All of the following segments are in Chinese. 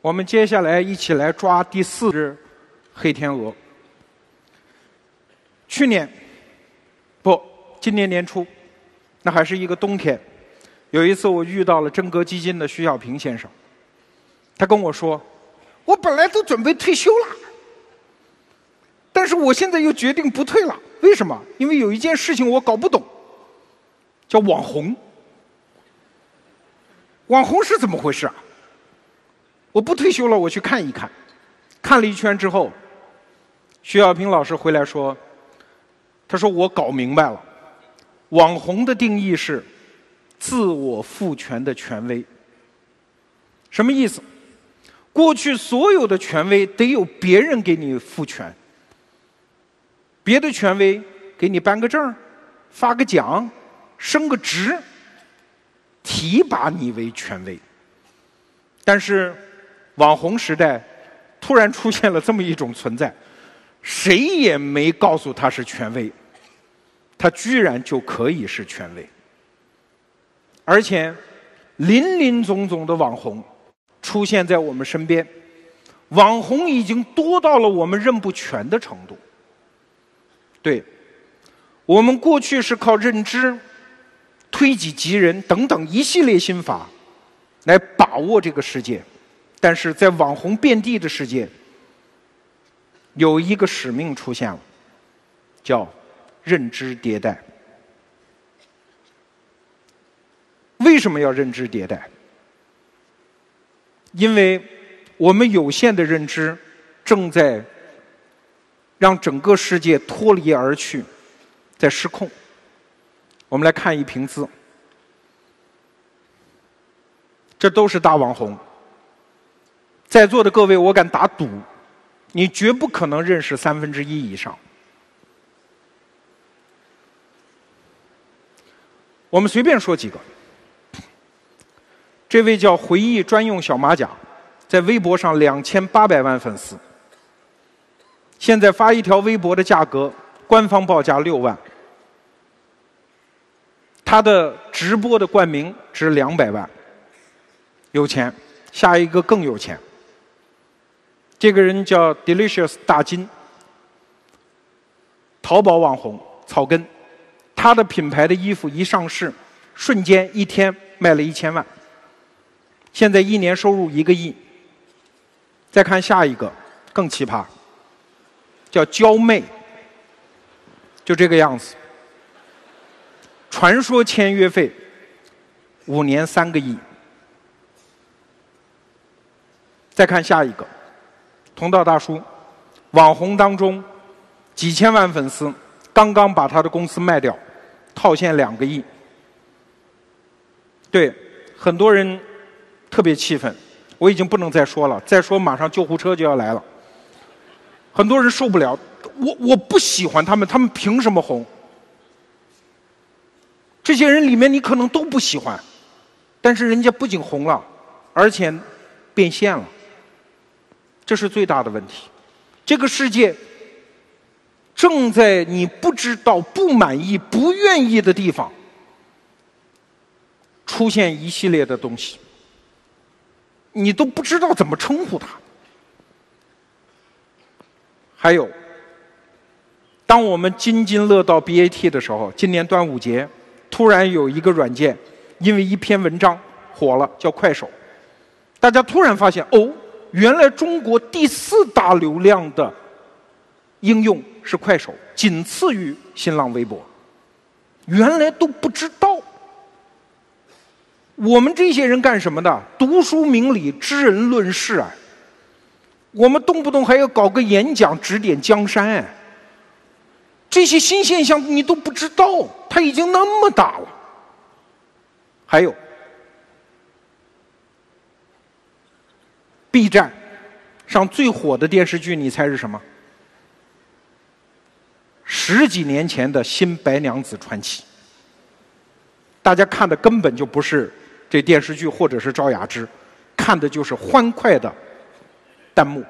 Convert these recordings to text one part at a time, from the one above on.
我们接下来一起来抓第四只黑天鹅。去年，不，今年年初，那还是一个冬天。有一次，我遇到了真格基金的徐小平先生，他跟我说：“我本来都准备退休了，但是我现在又决定不退了。为什么？因为有一件事情我搞不懂，叫网红。网红是怎么回事啊？我不退休了，我去看一看。看了一圈之后，徐小平老师回来说：‘他说我搞明白了，网红的定义是。’”自我赋权的权威，什么意思？过去所有的权威得有别人给你赋权，别的权威给你颁个证、发个奖、升个职、提拔你为权威。但是网红时代突然出现了这么一种存在，谁也没告诉他是权威，他居然就可以是权威。而且，林林总总的网红出现在我们身边，网红已经多到了我们认不全的程度。对，我们过去是靠认知、推己及人等等一系列心法来把握这个世界，但是在网红遍地的世界，有一个使命出现了，叫认知迭代。为什么要认知迭代？因为我们有限的认知正在让整个世界脱离而去，在失控。我们来看一瓶字，这都是大网红。在座的各位，我敢打赌，你绝不可能认识三分之一以上。我们随便说几个。这位叫回忆专用小马甲，在微博上两千八百万粉丝。现在发一条微博的价格，官方报价六万。他的直播的冠名值两百万，有钱。下一个更有钱。这个人叫 Delicious 大金，淘宝网红草根，他的品牌的衣服一上市，瞬间一天卖了一千万。现在一年收入一个亿。再看下一个，更奇葩，叫娇妹，就这个样子。传说签约费五年三个亿。再看下一个，同道大叔，网红当中几千万粉丝，刚刚把他的公司卖掉，套现两个亿。对，很多人。特别气愤，我已经不能再说了，再说马上救护车就要来了。很多人受不了，我我不喜欢他们，他们凭什么红？这些人里面你可能都不喜欢，但是人家不仅红了，而且变现了，这是最大的问题。这个世界正在你不知道、不满意、不愿意的地方出现一系列的东西。你都不知道怎么称呼它。还有，当我们津津乐道 BAT 的时候，今年端午节突然有一个软件因为一篇文章火了，叫快手。大家突然发现，哦，原来中国第四大流量的应用是快手，仅次于新浪微博。原来都不知道。我们这些人干什么的？读书明理，知人论事啊！我们动不动还要搞个演讲指点江山哎！这些新现象你都不知道，它已经那么大了。还有，B 站上最火的电视剧，你猜是什么？十几年前的新白娘子传奇，大家看的根本就不是。这电视剧或者是赵雅芝，看的就是欢快的弹幕。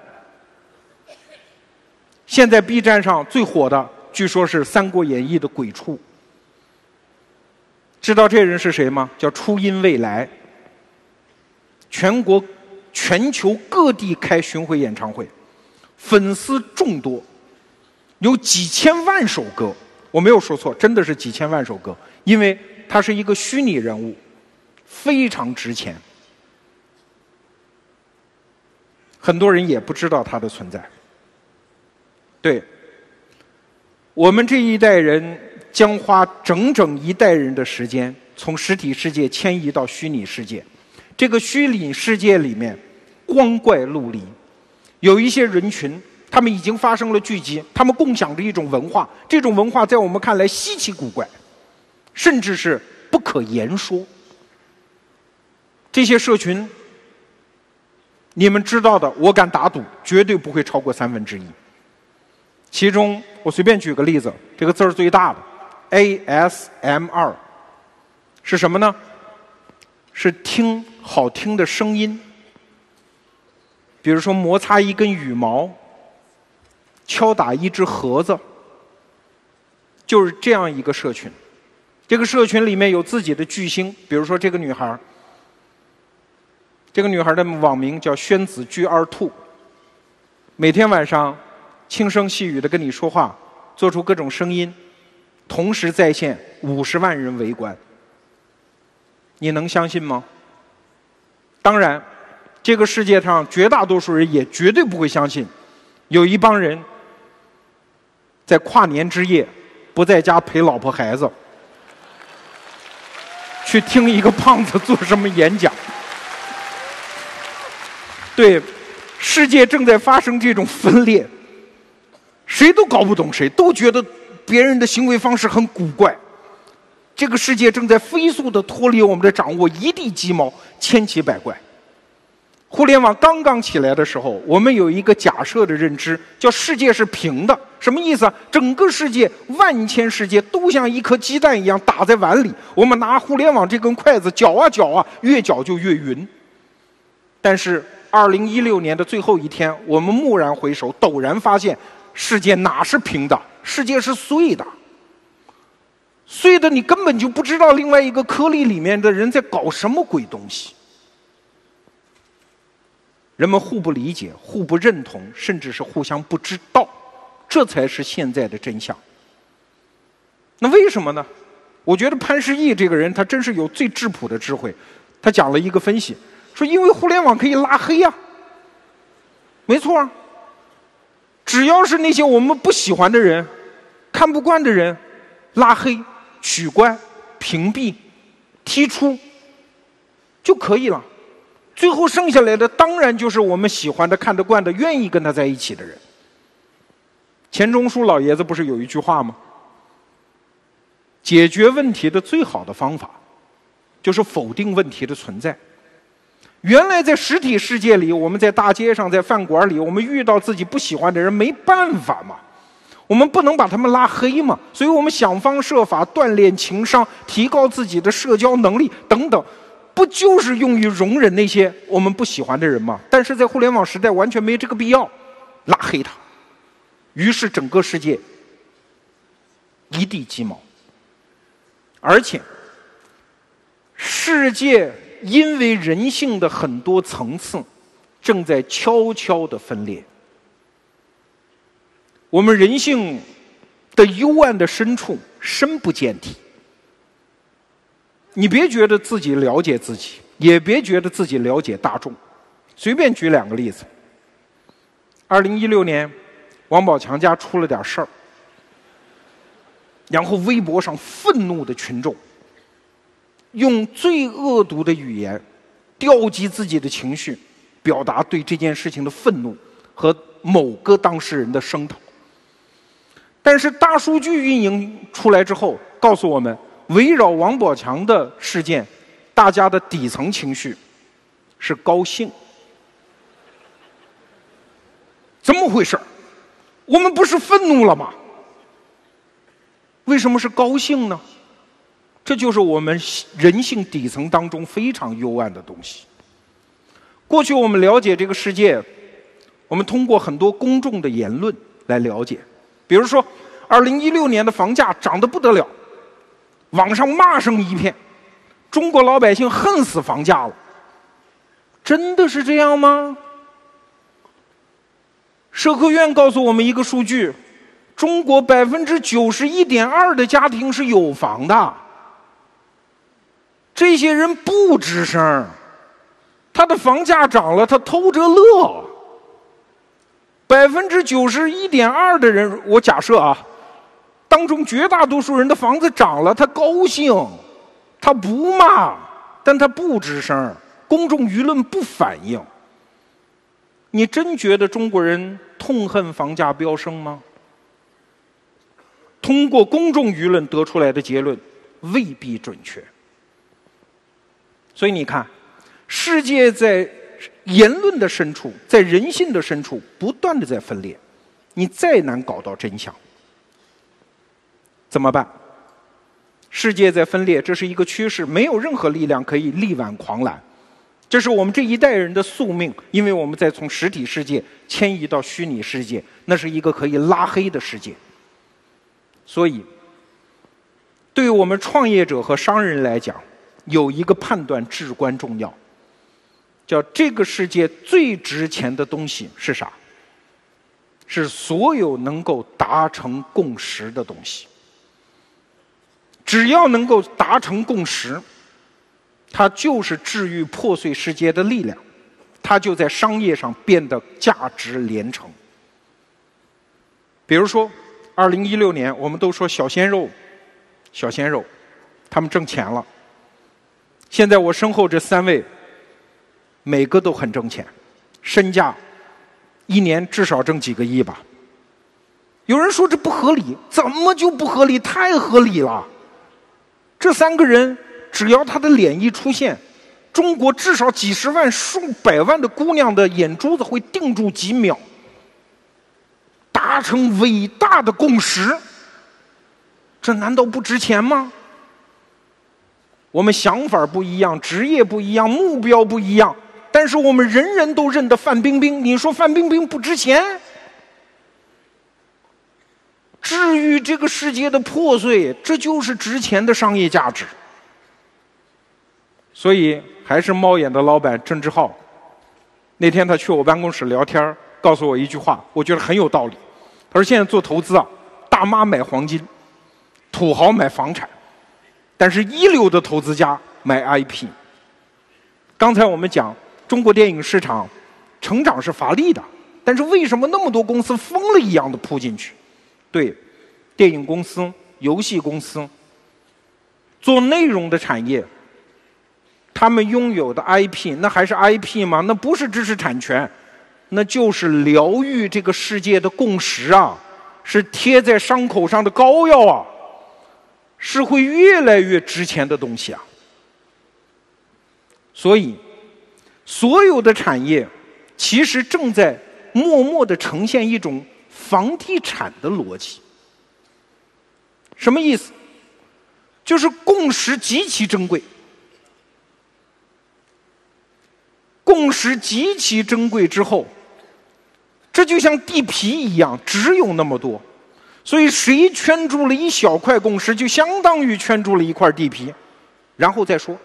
现在 B 站上最火的，据说是《三国演义》的鬼畜。知道这人是谁吗？叫初音未来。全国全球各地开巡回演唱会，粉丝众多，有几千万首歌。我没有说错，真的是几千万首歌，因为他是一个虚拟人物，非常值钱。很多人也不知道他的存在。对，我们这一代人将花整整一代人的时间，从实体世界迁移到虚拟世界。这个虚拟世界里面，光怪陆离，有一些人群，他们已经发生了聚集，他们共享着一种文化，这种文化在我们看来稀奇古怪，甚至是不可言说。这些社群。你们知道的，我敢打赌，绝对不会超过三分之一。其中，我随便举个例子，这个字儿最大的，ASMR，是什么呢？是听好听的声音，比如说摩擦一根羽毛，敲打一只盒子，就是这样一个社群。这个社群里面有自己的巨星，比如说这个女孩儿。这个女孩的网名叫宣子居二兔，每天晚上轻声细语的跟你说话，做出各种声音，同时在线五十万人围观，你能相信吗？当然，这个世界上绝大多数人也绝对不会相信，有一帮人在跨年之夜不在家陪老婆孩子，去听一个胖子做什么演讲。对，世界正在发生这种分裂，谁都搞不懂谁，都觉得别人的行为方式很古怪。这个世界正在飞速的脱离我们的掌握，一地鸡毛，千奇百怪。互联网刚刚起来的时候，我们有一个假设的认知，叫世界是平的。什么意思啊？整个世界万千世界都像一颗鸡蛋一样打在碗里，我们拿互联网这根筷子搅啊搅啊，越搅就越匀。但是。二零一六年的最后一天，我们蓦然回首，陡然发现，世界哪是平的？世界是碎的，碎的你根本就不知道另外一个颗粒里面的人在搞什么鬼东西。人们互不理解，互不认同，甚至是互相不知道，这才是现在的真相。那为什么呢？我觉得潘石屹这个人，他真是有最质朴的智慧，他讲了一个分析。说，因为互联网可以拉黑呀，没错啊。只要是那些我们不喜欢的人、看不惯的人，拉黑、取关、屏蔽、踢出就可以了。最后剩下来的，当然就是我们喜欢的、看得惯的、愿意跟他在一起的人。钱钟书老爷子不是有一句话吗？解决问题的最好的方法，就是否定问题的存在。原来在实体世界里，我们在大街上、在饭馆里，我们遇到自己不喜欢的人，没办法嘛，我们不能把他们拉黑嘛，所以我们想方设法锻炼情商，提高自己的社交能力等等，不就是用于容忍那些我们不喜欢的人吗？但是在互联网时代，完全没这个必要，拉黑他，于是整个世界一地鸡毛，而且世界。因为人性的很多层次正在悄悄的分裂，我们人性的幽暗的深处深不见底。你别觉得自己了解自己，也别觉得自己了解大众。随便举两个例子：二零一六年，王宝强家出了点事儿，然后微博上愤怒的群众。用最恶毒的语言调集自己的情绪，表达对这件事情的愤怒和某个当事人的声讨。但是大数据运营出来之后，告诉我们，围绕王宝强的事件，大家的底层情绪是高兴。怎么回事我们不是愤怒了吗？为什么是高兴呢？这就是我们人性底层当中非常幽暗的东西。过去我们了解这个世界，我们通过很多公众的言论来了解。比如说，二零一六年的房价涨得不得了，网上骂声一片，中国老百姓恨死房价了，真的是这样吗？社科院告诉我们一个数据：中国百分之九十一点二的家庭是有房的。这些人不吱声，他的房价涨了，他偷着乐。百分之九十一点二的人，我假设啊，当中绝大多数人的房子涨了，他高兴，他不骂，但他不吱声，公众舆论不反应。你真觉得中国人痛恨房价飙升吗？通过公众舆论得出来的结论未必准确。所以你看，世界在言论的深处，在人性的深处，不断的在分裂。你再难搞到真相，怎么办？世界在分裂，这是一个趋势，没有任何力量可以力挽狂澜。这是我们这一代人的宿命，因为我们在从实体世界迁移到虚拟世界，那是一个可以拉黑的世界。所以，对于我们创业者和商人来讲，有一个判断至关重要，叫这个世界最值钱的东西是啥？是所有能够达成共识的东西。只要能够达成共识。它就是治愈破碎世界的力量，它就在商业上变得价值连城。比如说，二零一六年，我们都说小鲜肉，小鲜肉，他们挣钱了。现在我身后这三位，每个都很挣钱，身价一年至少挣几个亿吧。有人说这不合理，怎么就不合理？太合理了，这三个人。只要他的脸一出现，中国至少几十万、数百万的姑娘的眼珠子会定住几秒，达成伟大的共识。这难道不值钱吗？我们想法不一样，职业不一样，目标不一样，但是我们人人都认得范冰冰。你说范冰冰不值钱？治愈这个世界的破碎，这就是值钱的商业价值。所以还是猫眼的老板郑志浩，那天他去我办公室聊天告诉我一句话，我觉得很有道理。他说：“现在做投资啊，大妈买黄金，土豪买房产，但是一流的投资家买 IP。”刚才我们讲中国电影市场成长是乏力的，但是为什么那么多公司疯了一样的扑进去？对，电影公司、游戏公司、做内容的产业。他们拥有的 IP，那还是 IP 吗？那不是知识产权，那就是疗愈这个世界的共识啊，是贴在伤口上的膏药啊，是会越来越值钱的东西啊。所以，所有的产业其实正在默默的呈现一种房地产的逻辑。什么意思？就是共识极其珍贵。共识极其珍贵之后，这就像地皮一样，只有那么多，所以谁圈住了一小块共识，就相当于圈住了一块地皮。然后再说，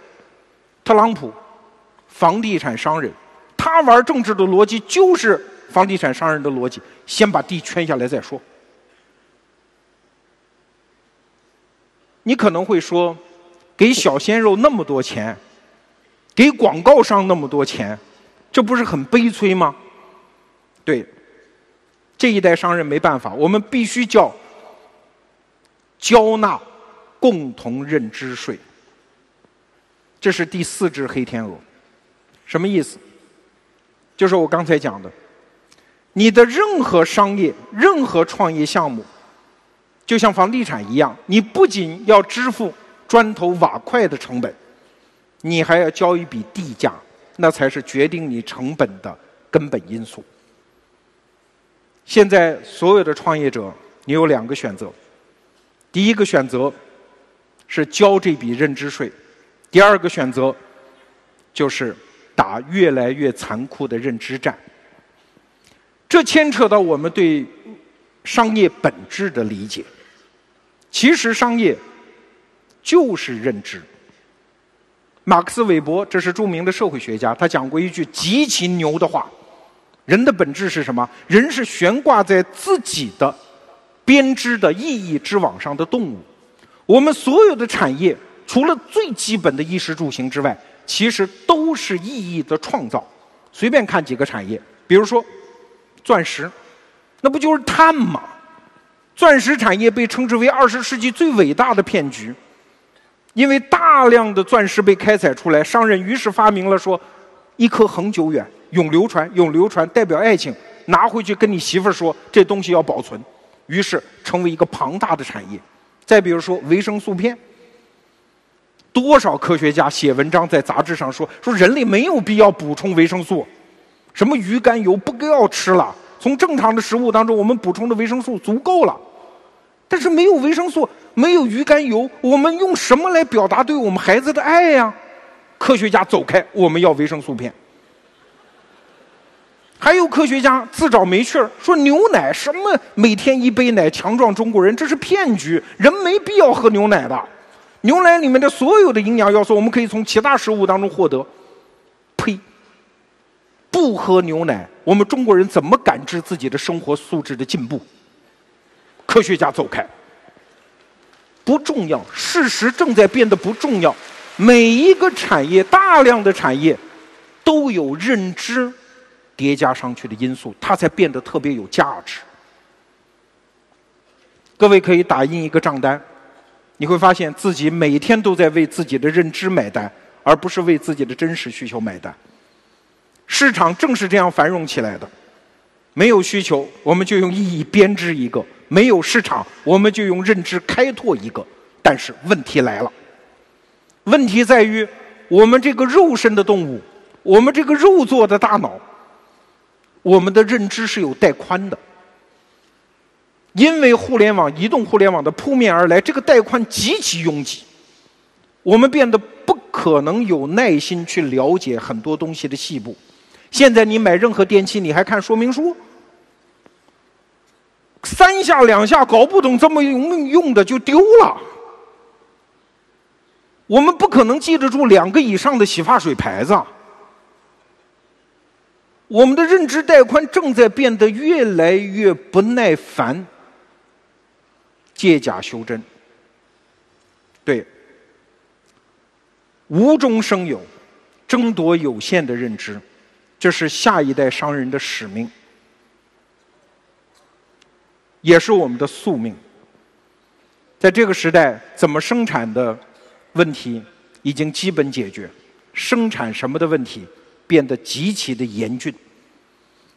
特朗普，房地产商人，他玩政治的逻辑就是房地产商人的逻辑，先把地圈下来再说。你可能会说，给小鲜肉那么多钱。给广告商那么多钱，这不是很悲催吗？对，这一代商人没办法，我们必须叫交纳共同认知税。这是第四只黑天鹅，什么意思？就是我刚才讲的，你的任何商业、任何创业项目，就像房地产一样，你不仅要支付砖头瓦块的成本。你还要交一笔地价，那才是决定你成本的根本因素。现在所有的创业者，你有两个选择：第一个选择是交这笔认知税；第二个选择就是打越来越残酷的认知战。这牵扯到我们对商业本质的理解。其实，商业就是认知。马克思韦伯，这是著名的社会学家，他讲过一句极其牛的话：人的本质是什么？人是悬挂在自己的编织的意义之网上的动物。我们所有的产业，除了最基本的衣食住行之外，其实都是意义的创造。随便看几个产业，比如说钻石，那不就是碳吗？钻石产业被称之为二十世纪最伟大的骗局，因为大量的钻石被开采出来，商人于是发明了说：一颗恒久远，永流传，永流传代表爱情，拿回去跟你媳妇儿说，这东西要保存，于是成为一个庞大的产业。再比如说维生素片，多少科学家写文章在杂志上说，说人类没有必要补充维生素，什么鱼肝油不要吃了。从正常的食物当中，我们补充的维生素足够了，但是没有维生素，没有鱼肝油，我们用什么来表达对我们孩子的爱呀？科学家走开，我们要维生素片。还有科学家自找没趣儿，说牛奶什么每天一杯奶强壮中国人，这是骗局，人没必要喝牛奶的。牛奶里面的所有的营养要素，我们可以从其他食物当中获得。不喝牛奶，我们中国人怎么感知自己的生活素质的进步？科学家走开，不重要。事实正在变得不重要。每一个产业，大量的产业，都有认知叠加上去的因素，它才变得特别有价值。各位可以打印一个账单，你会发现自己每天都在为自己的认知买单，而不是为自己的真实需求买单。市场正是这样繁荣起来的。没有需求，我们就用意义编织一个；没有市场，我们就用认知开拓一个。但是问题来了，问题在于我们这个肉身的动物，我们这个肉做的大脑，我们的认知是有带宽的。因为互联网、移动互联网的扑面而来，这个带宽极其拥挤，我们变得不可能有耐心去了解很多东西的细部。现在你买任何电器，你还看说明书？三下两下搞不懂，这么用用的就丢了。我们不可能记得住两个以上的洗发水牌子。我们的认知带宽正在变得越来越不耐烦，借假修真。对，无中生有，争夺有限的认知。这是下一代商人的使命，也是我们的宿命。在这个时代，怎么生产的问题已经基本解决，生产什么的问题变得极其的严峻。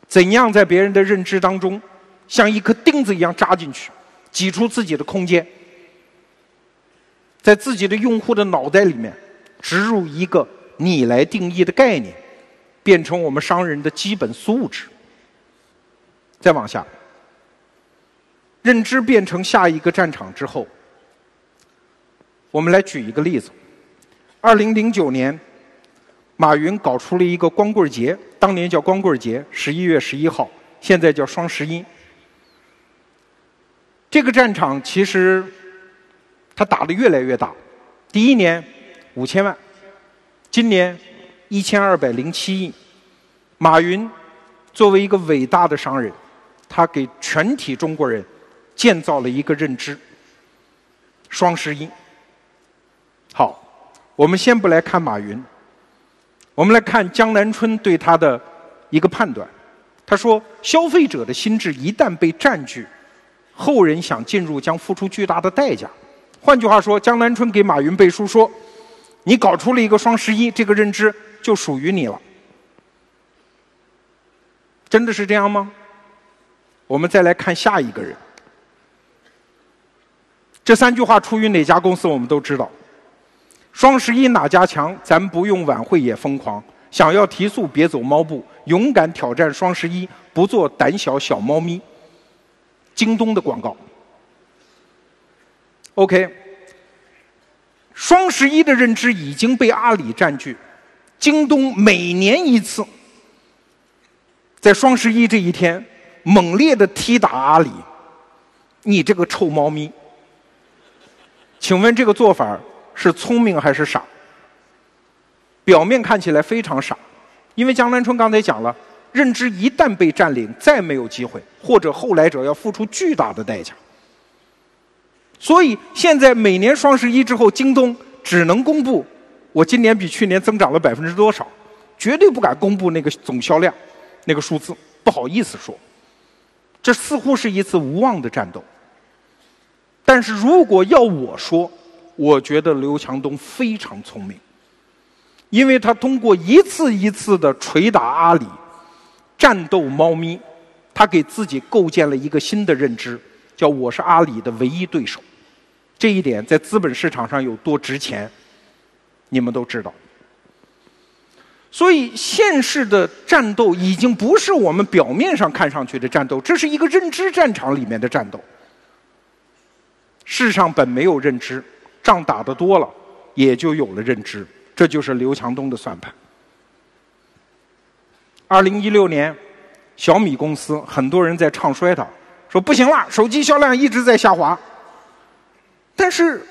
怎样在别人的认知当中，像一颗钉子一样扎进去，挤出自己的空间，在自己的用户的脑袋里面植入一个你来定义的概念。变成我们商人的基本素质。再往下，认知变成下一个战场之后，我们来举一个例子：二零零九年，马云搞出了一个光棍节，当年叫光棍节，十一月十一号，现在叫双十一。这个战场其实他打的越来越大，第一年五千万，今年。一千二百零七亿，马云作为一个伟大的商人，他给全体中国人建造了一个认知。双十一，好，我们先不来看马云，我们来看江南春对他的一个判断。他说：“消费者的心智一旦被占据，后人想进入将付出巨大的代价。”换句话说，江南春给马云背书说：“你搞出了一个双十一这个认知。”就属于你了，真的是这样吗？我们再来看下一个人。这三句话出于哪家公司，我们都知道。双十一哪家强？咱不用晚会也疯狂。想要提速，别走猫步，勇敢挑战双十一，不做胆小小猫咪。京东的广告。OK，双十一的认知已经被阿里占据。京东每年一次，在双十一这一天，猛烈的踢打阿里，你这个臭猫咪！请问这个做法是聪明还是傻？表面看起来非常傻，因为江南春刚才讲了，认知一旦被占领，再没有机会，或者后来者要付出巨大的代价。所以现在每年双十一之后，京东只能公布我今年比去年增长了百分之多少，绝对不敢公布那个总销量那个数字，不好意思说。这似乎是一次无望的战斗。但是如果要我说，我觉得刘强东非常聪明。因为他通过一次一次的捶打阿里、战斗猫咪，他给自己构建了一个新的认知，叫“我是阿里的唯一对手”。这一点在资本市场上有多值钱，你们都知道。所以，现实的战斗已经不是我们表面上看上去的战斗，这是一个认知战场里面的战斗。世上本没有认知，仗打得多了，也就有了认知。这就是刘强东的算盘。二零一六年，小米公司很多人在唱衰它，说不行了，手机销量一直在下滑。但是，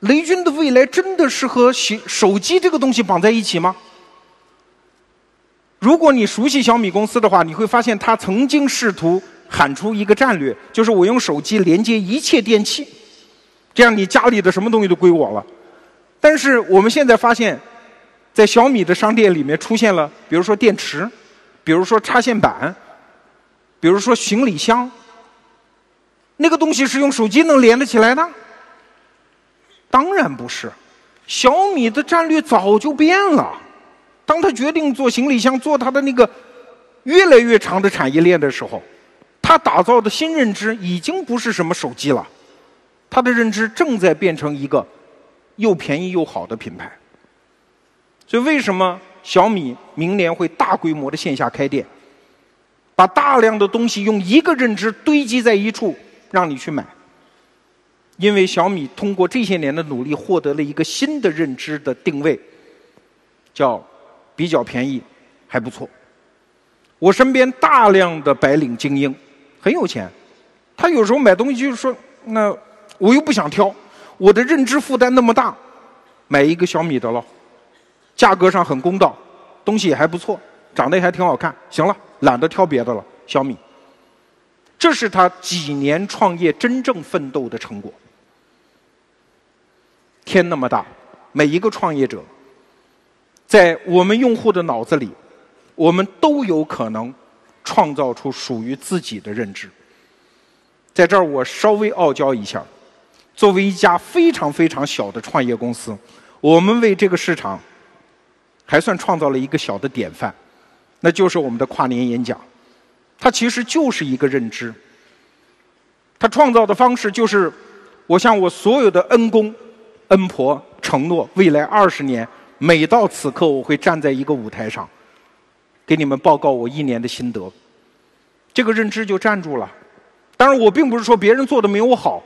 雷军的未来真的是和手手机这个东西绑在一起吗？如果你熟悉小米公司的话，你会发现他曾经试图喊出一个战略，就是我用手机连接一切电器，这样你家里的什么东西都归我了。但是我们现在发现，在小米的商店里面出现了，比如说电池，比如说插线板，比如说行李箱，那个东西是用手机能连得起来的？当然不是，小米的战略早就变了。当他决定做行李箱，做他的那个越来越长的产业链的时候，他打造的新认知已经不是什么手机了，他的认知正在变成一个。又便宜又好的品牌，所以为什么小米明年会大规模的线下开店，把大量的东西用一个认知堆积在一处，让你去买？因为小米通过这些年的努力，获得了一个新的认知的定位，叫比较便宜，还不错。我身边大量的白领精英很有钱，他有时候买东西就是说，那我又不想挑。我的认知负担那么大，买一个小米的了，价格上很公道，东西也还不错，长得还挺好看。行了，懒得挑别的了，小米。这是他几年创业真正奋斗的成果。天那么大，每一个创业者，在我们用户的脑子里，我们都有可能创造出属于自己的认知。在这儿，我稍微傲娇一下。作为一家非常非常小的创业公司，我们为这个市场还算创造了一个小的典范，那就是我们的跨年演讲。它其实就是一个认知。它创造的方式就是，我向我所有的恩公、恩婆承诺，未来二十年，每到此刻，我会站在一个舞台上，给你们报告我一年的心得。这个认知就站住了。当然，我并不是说别人做的没有好，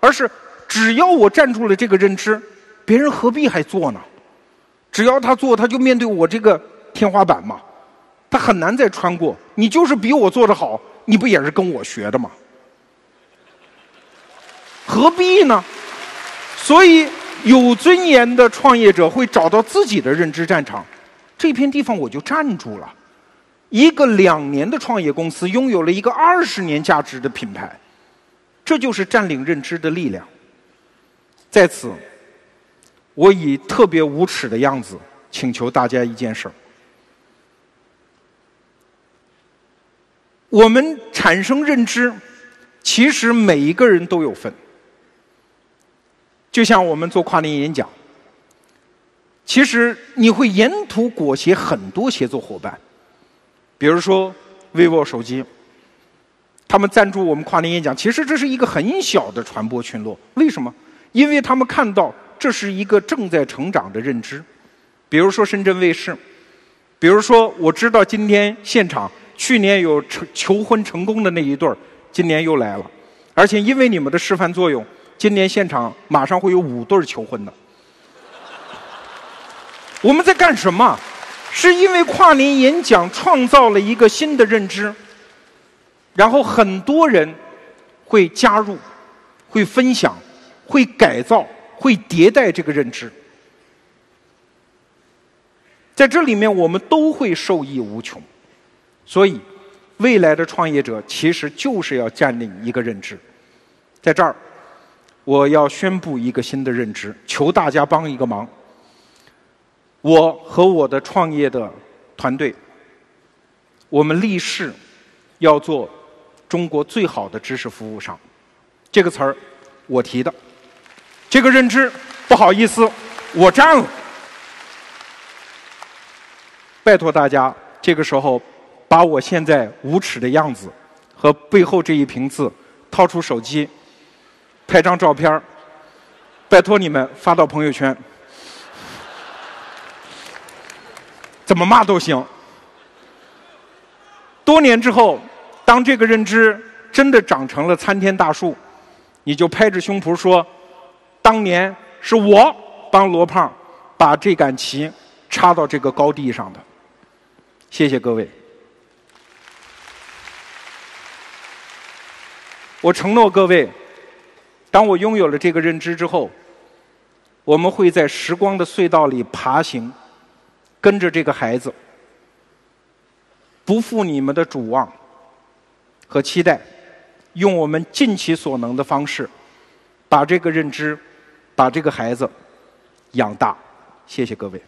而是。只要我站住了这个认知，别人何必还做呢？只要他做，他就面对我这个天花板嘛，他很难再穿过。你就是比我做的好，你不也是跟我学的吗？何必呢？所以有尊严的创业者会找到自己的认知战场，这片地方我就站住了。一个两年的创业公司拥有了一个二十年价值的品牌，这就是占领认知的力量。在此，我以特别无耻的样子请求大家一件事儿：我们产生认知，其实每一个人都有份。就像我们做跨年演讲，其实你会沿途裹挟很多协作伙伴，比如说 vivo 手机，他们赞助我们跨年演讲，其实这是一个很小的传播群落。为什么？因为他们看到这是一个正在成长的认知，比如说深圳卫视，比如说我知道今天现场去年有成求婚成功的那一对儿，今年又来了，而且因为你们的示范作用，今年现场马上会有五对儿求婚的。我们在干什么？是因为跨年演讲创造了一个新的认知，然后很多人会加入，会分享。会改造、会迭代这个认知。在这里面我们都会受益无穷。所以，未来的创业者其实就是要占领一个认知。在这儿，我要宣布一个新的认知，求大家帮一个忙。我和我的创业的团队，我们立誓要做中国最好的知识服务商。这个词儿我提的，这个认知不好意思，我占了。拜托大家，这个时候把我现在无耻的样子和背后这一瓶字掏出手机，拍张照片拜托你们发到朋友圈。怎么骂都行。多年之后，当这个认知真的长成了参天大树，你就拍着胸脯说：“当年是我帮罗胖把这杆旗插到这个高地上的。”谢谢各位。我承诺各位，当我拥有了这个认知之后，我们会在时光的隧道里爬行。跟着这个孩子，不负你们的主望和期待，用我们尽其所能的方式，把这个认知，把这个孩子养大。谢谢各位。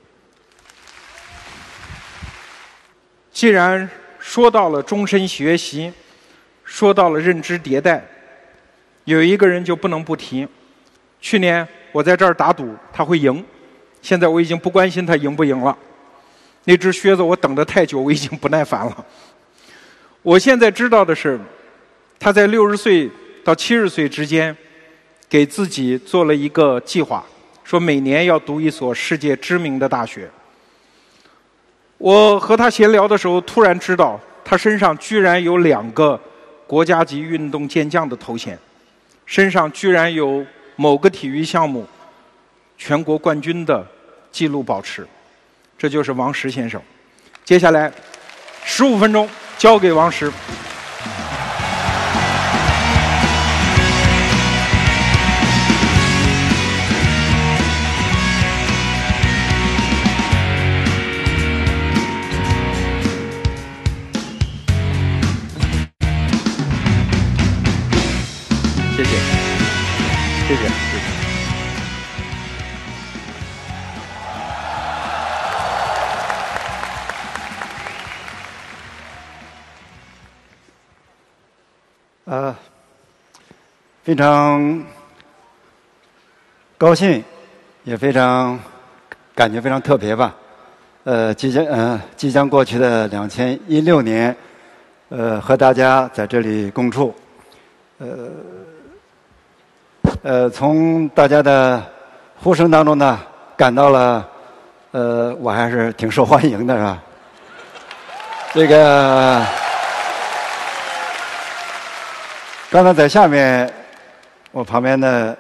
既然说到了终身学习，说到了认知迭代，有一个人就不能不提。去年我在这儿打赌他会赢，现在我已经不关心他赢不赢了。那只靴子我等得太久，我已经不耐烦了。我现在知道的是，他在六十岁到七十岁之间，给自己做了一个计划，说每年要读一所世界知名的大学。我和他闲聊的时候，突然知道他身上居然有两个国家级运动健将的头衔，身上居然有某个体育项目全国冠军的记录保持。这就是王石先生。接下来，十五分钟交给王石。呃，非常高兴，也非常感觉非常特别吧。呃，即将呃即将过去的两千一六年，呃，和大家在这里共处。呃，呃，从大家的呼声当中呢，感到了，呃，我还是挺受欢迎的，是吧？这个。刚才在下面，我旁边的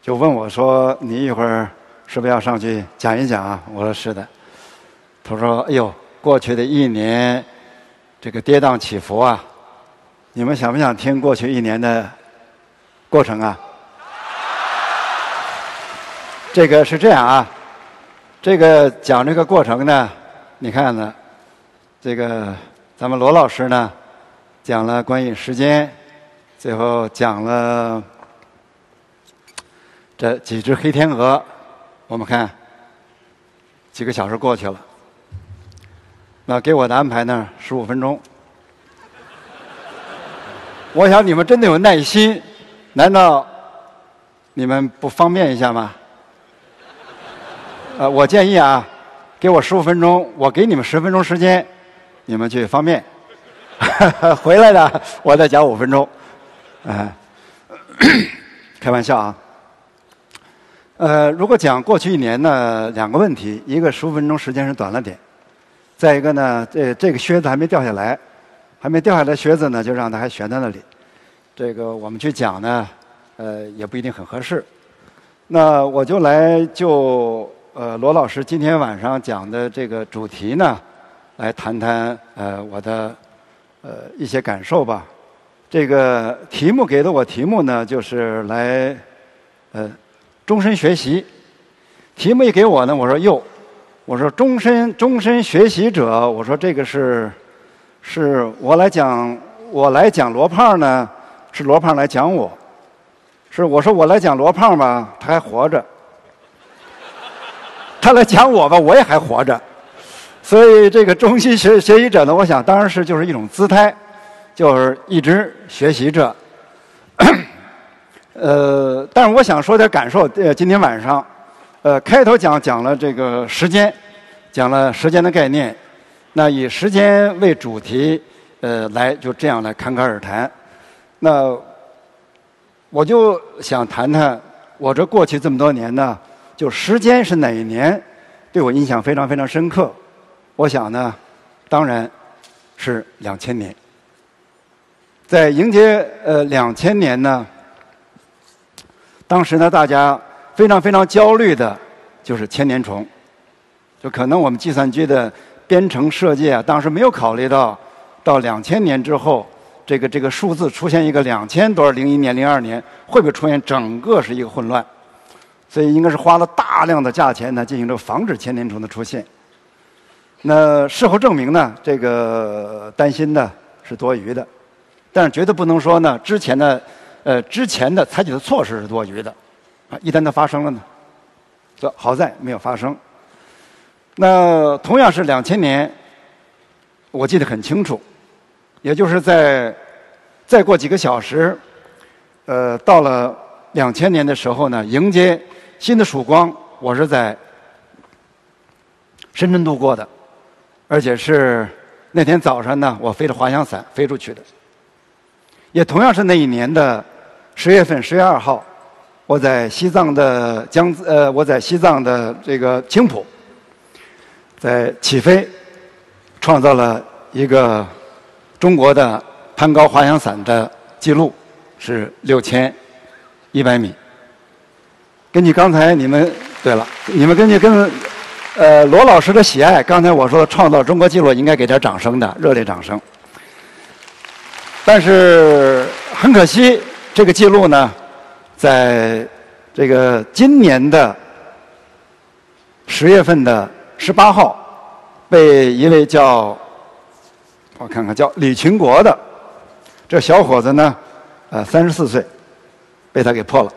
就问我说：“你一会儿是不是要上去讲一讲啊？”我说：“是的。”他说：“哎呦，过去的一年这个跌宕起伏啊，你们想不想听过去一年的过程啊？”这个是这样啊，这个讲这个过程呢，你看呢，这个咱们罗老师呢讲了关于时间。最后讲了这几只黑天鹅，我们看几个小时过去了，那给我的安排呢？十五分钟。我想你们真的有耐心，难道你们不方便一下吗？呃，我建议啊，给我十五分钟，我给你们十分钟时间，你们去方便。回来了，我再讲五分钟。哎，开玩笑啊！呃，如果讲过去一年呢，两个问题，一个十五分钟时间是短了点，再一个呢，这这个靴子还没掉下来，还没掉下来靴子呢，就让它还悬在那里。这个我们去讲呢，呃，也不一定很合适。那我就来就呃罗老师今天晚上讲的这个主题呢，来谈谈呃我的呃一些感受吧。这个题目给的我题目呢，就是来，呃，终身学习。题目一给我呢，我说哟，我说终身终身学习者，我说这个是是我来讲我来讲罗胖呢，是罗胖来讲我，是我说我来讲罗胖吧，他还活着，他来讲我吧，我也还活着，所以这个中心学学习者呢，我想当然是就是一种姿态，就是一直学习着。呃，但是我想说点感受。呃，今天晚上，呃，开头讲讲了这个时间，讲了时间的概念。那以时间为主题，呃，来就这样来侃侃而谈。那我就想谈谈我这过去这么多年呢，就时间是哪一年对我印象非常非常深刻？我想呢，当然是两千年。在迎接呃两千年呢。当时呢，大家非常非常焦虑的，就是千年虫，就可能我们计算机的编程设计啊，当时没有考虑到，到两千年之后，这个这个数字出现一个两千多少零一年零二年，会不会出现整个是一个混乱？所以应该是花了大量的价钱呢，进行这个防止千年虫的出现。那事后证明呢，这个担心呢是多余的，但是绝对不能说呢之前的。呃，之前的采取的措施是多余的，啊，一旦它发生了呢，这好在没有发生。那同样是两千年，我记得很清楚，也就是在再过几个小时，呃，到了两千年的时候呢，迎接新的曙光，我是在深圳度过的，而且是那天早上呢，我飞着滑翔伞飞出去的，也同样是那一年的。十月份十月二号，我在西藏的江呃，我在西藏的这个青浦，在起飞，创造了一个中国的攀高滑翔伞的记录，是六千一百米。根据刚才你们，对了，你们根据跟呃罗老师的喜爱，刚才我说创造中国纪录，应该给点掌声的，热烈掌声。但是很可惜。这个记录呢，在这个今年的十月份的十八号，被一位叫我看看叫李群国的这小伙子呢，呃，三十四岁，被他给破了。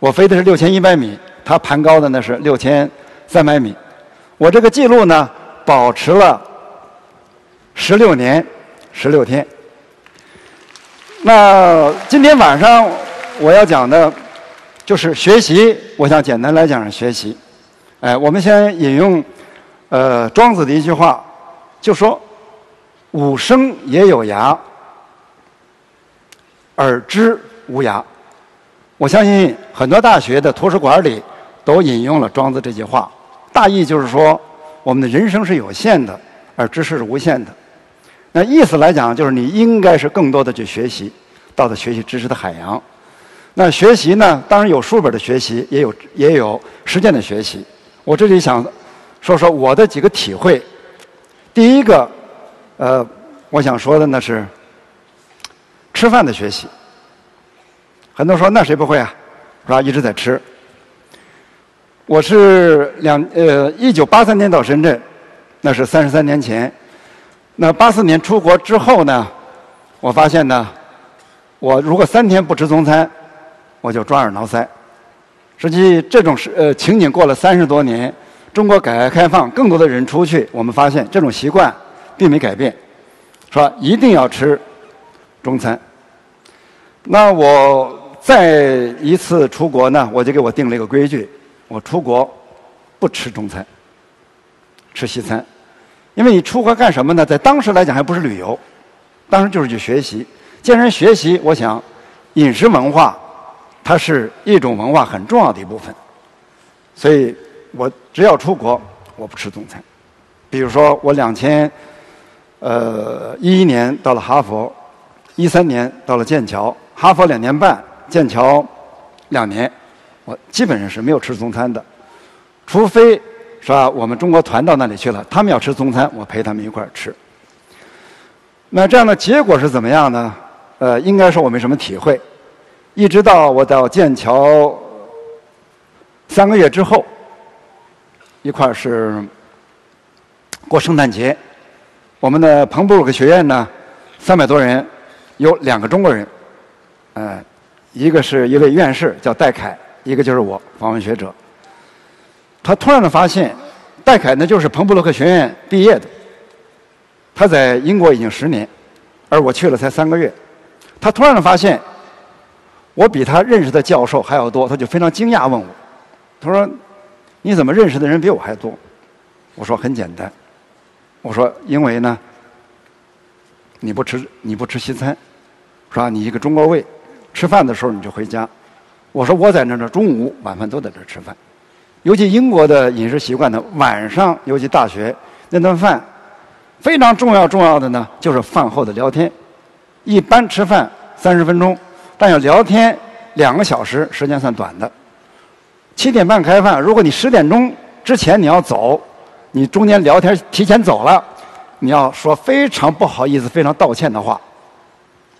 我飞的是六千一百米，他攀高的呢是六千三百米。我这个记录呢，保持了十六年十六天。那今天晚上我要讲的，就是学习。我想简单来讲是学习。哎，我们先引用呃庄子的一句话，就说：“吾生也有涯，而知无涯。”我相信很多大学的图书馆里都引用了庄子这句话，大意就是说，我们的人生是有限的，而知识是无限的。那意思来讲，就是你应该是更多的去学习，到的学习知识的海洋。那学习呢，当然有书本的学习，也有也有实践的学习。我这里想说说我的几个体会。第一个，呃，我想说的呢是吃饭的学习。很多人说那谁不会啊，是吧？一直在吃。我是两呃一九八三年到深圳，那是三十三年前。那八四年出国之后呢，我发现呢，我如果三天不吃中餐，我就抓耳挠腮。实际这种是呃情景过了三十多年，中国改革开放，更多的人出去，我们发现这种习惯并没改变，说一定要吃中餐。那我再一次出国呢，我就给我定了一个规矩：我出国不吃中餐，吃西餐。因为你出国干什么呢？在当时来讲还不是旅游，当时就是去学习。既然学习，我想饮食文化它是一种文化很重要的一部分。所以我只要出国，我不吃中餐。比如说，我两千呃一一年到了哈佛，一三年到了剑桥，哈佛两年半，剑桥两年，我基本上是没有吃中餐的，除非。是吧？我们中国团到那里去了，他们要吃中餐，我陪他们一块儿吃。那这样的结果是怎么样呢？呃，应该说我没什么体会。一直到我到剑桥三个月之后，一块儿是过圣诞节。我们的彭布鲁克学院呢，三百多人，有两个中国人，呃，一个是一位院士叫戴凯，一个就是我访问学者。他突然的发现，戴凯呢就是彭布洛克学院毕业的，他在英国已经十年，而我去了才三个月。他突然的发现，我比他认识的教授还要多，他就非常惊讶问我，他说：“你怎么认识的人比我还多？”我说：“很简单。”我说：“因为呢，你不吃你不吃西餐，是吧？你一个中国胃，吃饭的时候你就回家。我说我在那呢，中午晚饭都在这吃饭。尤其英国的饮食习惯呢，晚上尤其大学那顿饭非常重要重要的呢，就是饭后的聊天。一般吃饭三十分钟，但要聊天两个小时，时间算短的。七点半开饭，如果你十点钟之前你要走。”你中间聊天提前走了，你要说非常不好意思、非常道歉的话。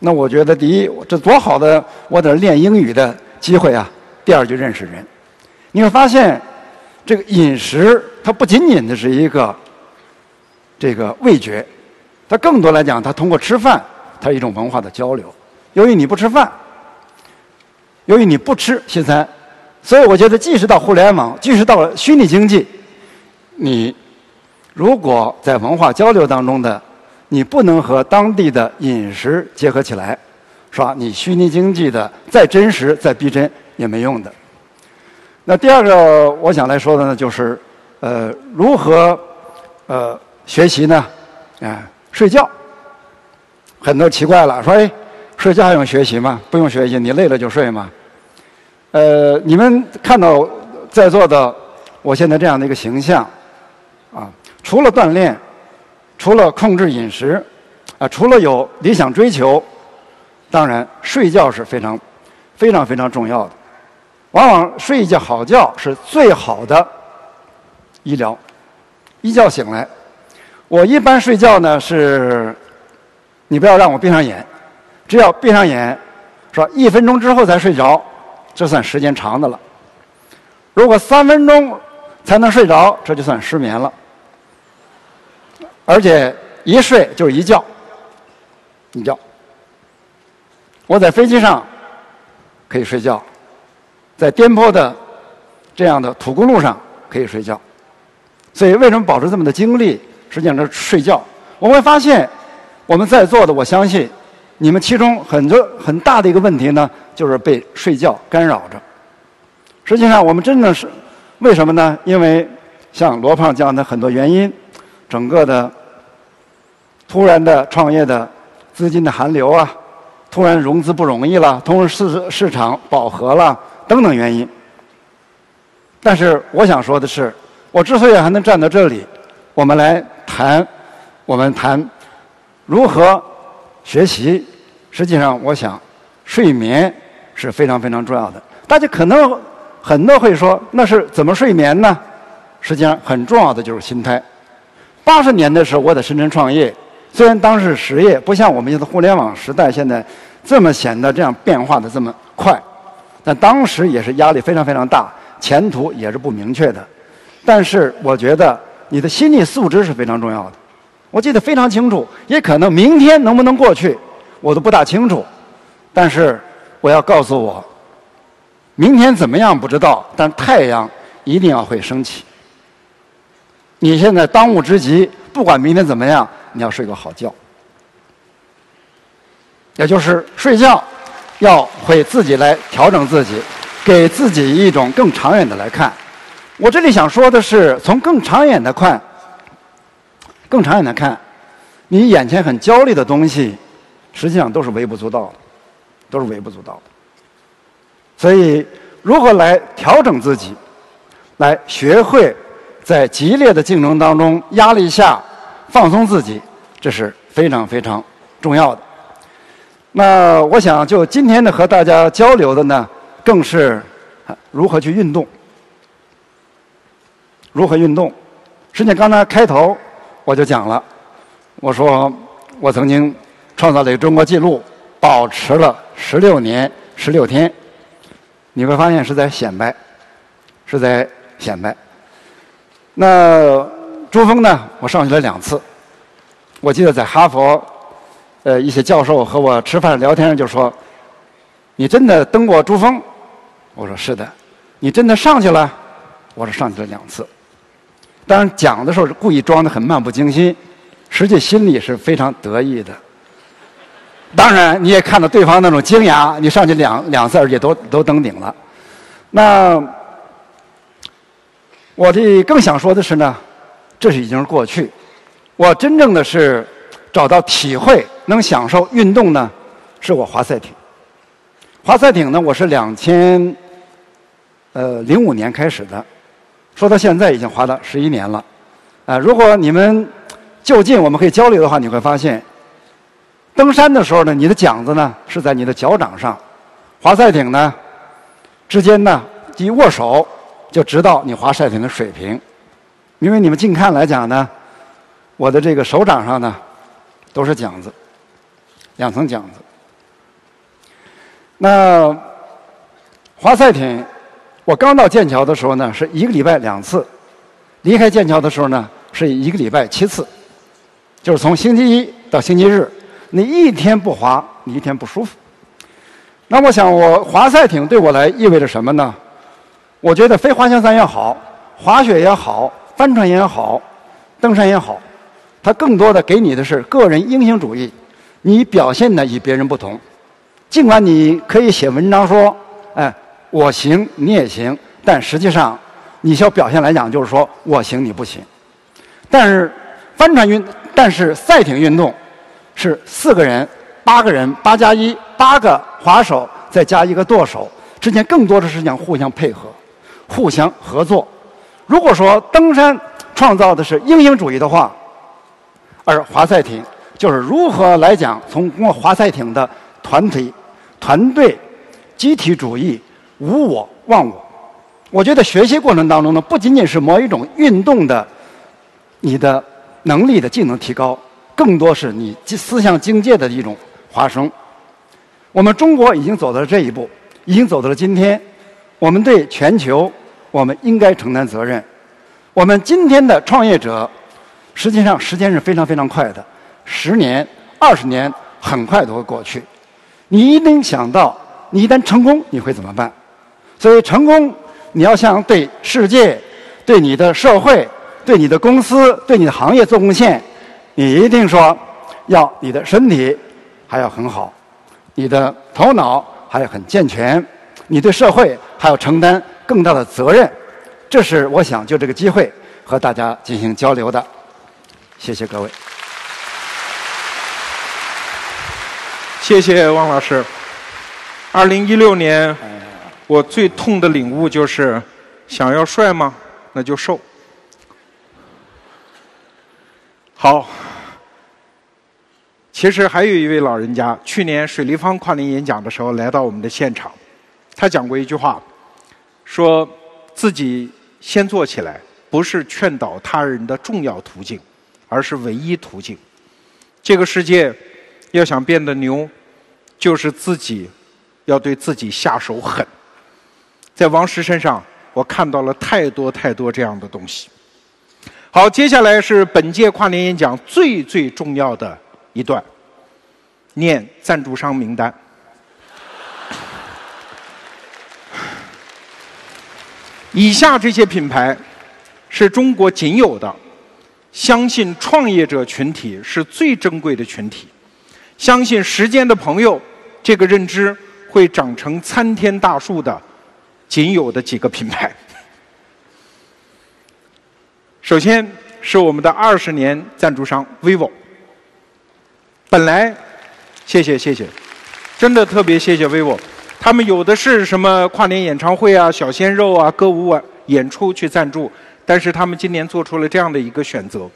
那我觉得，第一，这多好的我得练英语的机会啊！第二，就认识人。你会发现，这个饮食它不仅仅的是一个这个味觉，它更多来讲，它通过吃饭，它一种文化的交流。由于你不吃饭，由于你不吃西餐，所以我觉得，即使到互联网，即使到了虚拟经济。你如果在文化交流当中的，你不能和当地的饮食结合起来，是吧？你虚拟经济的再真实再逼真也没用的。那第二个我想来说的呢，就是呃，如何呃学习呢？啊，睡觉。很多奇怪了，说哎，睡觉还用学习吗？不用学习，你累了就睡嘛。呃，你们看到在座的我现在这样的一个形象。啊，除了锻炼，除了控制饮食，啊，除了有理想追求，当然睡觉是非常、非常非常重要的。往往睡一觉好觉是最好的医疗。一觉醒来，我一般睡觉呢是，你不要让我闭上眼，只要闭上眼，说一分钟之后才睡着，这算时间长的了。如果三分钟才能睡着，这就算失眠了。而且一睡就是一觉，一觉。我在飞机上可以睡觉，在颠簸的这样的土公路上可以睡觉。所以为什么保持这么的精力？实际上是睡觉。我会发现，我们在座的，我相信你们其中很多很大的一个问题呢，就是被睡觉干扰着。实际上，我们真的是为什么呢？因为像罗胖讲的很多原因，整个的。突然的创业的资金的寒流啊，突然融资不容易了，同时市市场饱和了等等原因。但是我想说的是，我之所以还能站到这里，我们来谈，我们谈如何学习。实际上，我想睡眠是非常非常重要的。大家可能很多会说，那是怎么睡眠呢？实际上，很重要的就是心态。八十年的时候，我在深圳创业。虽然当时实业不像我们现在互联网时代现在这么显得这样变化的这么快，但当时也是压力非常非常大，前途也是不明确的。但是我觉得你的心理素质是非常重要的。我记得非常清楚，也可能明天能不能过去，我都不大清楚。但是我要告诉我，明天怎么样不知道，但太阳一定要会升起。你现在当务之急，不管明天怎么样。你要睡个好觉，也就是睡觉要会自己来调整自己，给自己一种更长远的来看。我这里想说的是，从更长远的看，更长远的看，你眼前很焦虑的东西，实际上都是微不足道的，都是微不足道的。所以，如何来调整自己，来学会在激烈的竞争当中压力下。放松自己，这是非常非常重要的。那我想就今天的和大家交流的呢，更是如何去运动，如何运动。实际上刚才开头我就讲了，我说我曾经创造了一个中国纪录，保持了十六年十六天。你会发现是在显摆，是在显摆。那珠峰呢？我上去了两次。我记得在哈佛，呃，一些教授和我吃饭聊天就说：“你真的登过珠峰？”我说：“是的。”你真的上去了？我说：“上去了两次。”当然讲的时候是故意装的很漫不经心，实际心里是非常得意的。当然，你也看到对方那种惊讶，你上去两两次，而且都都登顶了。那我这更想说的是呢，这是已经是过去。我真正的是找到体会，能享受运动呢，是我划赛艇。划赛艇呢，我是两千呃零五年开始的，说到现在已经滑了十一年了。啊，如果你们就近我们可以交流的话，你会发现，登山的时候呢，你的桨子呢是在你的脚掌上，滑赛艇呢之间呢一握手就知道你滑赛艇的水平，因为你们近看来讲呢。我的这个手掌上呢，都是桨子，两层桨子。那滑赛艇，我刚到剑桥的时候呢，是一个礼拜两次；离开剑桥的时候呢，是一个礼拜七次。就是从星期一到星期日，你一天不滑，你一天不舒服。那我想，我滑赛艇对我来意味着什么呢？我觉得飞滑翔伞也好，滑雪也好，帆船也好，登山也好。它更多的给你的是个人英雄主义，你表现的与别人不同。尽管你可以写文章说，哎，我行你也行，但实际上，你需要表现来讲就是说我行你不行。但是帆船运，但是赛艇运动是四个人、八个人、八加一，八个滑手再加一个舵手之间更多的是讲互相配合、互相合作。如果说登山创造的是英雄主义的话，而划赛艇就是如何来讲，从通过滑赛艇的团体、团队、集体主义、无我、忘我。我觉得学习过程当中呢，不仅仅是某一种运动的你的能力的技能提高，更多是你思想境界的一种发生。我们中国已经走到了这一步，已经走到了今天。我们对全球，我们应该承担责任。我们今天的创业者。实际上，时间是非常非常快的，十年、二十年很快都会过去。你一定想到，你一旦成功，你会怎么办？所以，成功你要想对世界、对你的社会、对你的公司、对你的行业做贡献，你一定说要你的身体还要很好，你的头脑还要很健全，你对社会还要承担更大的责任。这是我想就这个机会和大家进行交流的。谢谢各位，谢谢汪老师。二零一六年，我最痛的领悟就是：想要帅吗？那就瘦。好，其实还有一位老人家，去年水立方跨年演讲的时候来到我们的现场，他讲过一句话，说自己先做起来，不是劝导他人的重要途径。而是唯一途径。这个世界要想变得牛，就是自己要对自己下手狠。在王石身上，我看到了太多太多这样的东西。好，接下来是本届跨年演讲最最重要的一段，念赞助商名单。以下这些品牌是中国仅有的。相信创业者群体是最珍贵的群体，相信时间的朋友，这个认知会长成参天大树的仅有的几个品牌。首先是我们的二十年赞助商 vivo，本来谢谢谢谢，真的特别谢谢 vivo，他们有的是什么跨年演唱会啊、小鲜肉啊、歌舞啊演出去赞助。但是他们今年做出了这样的一个选择，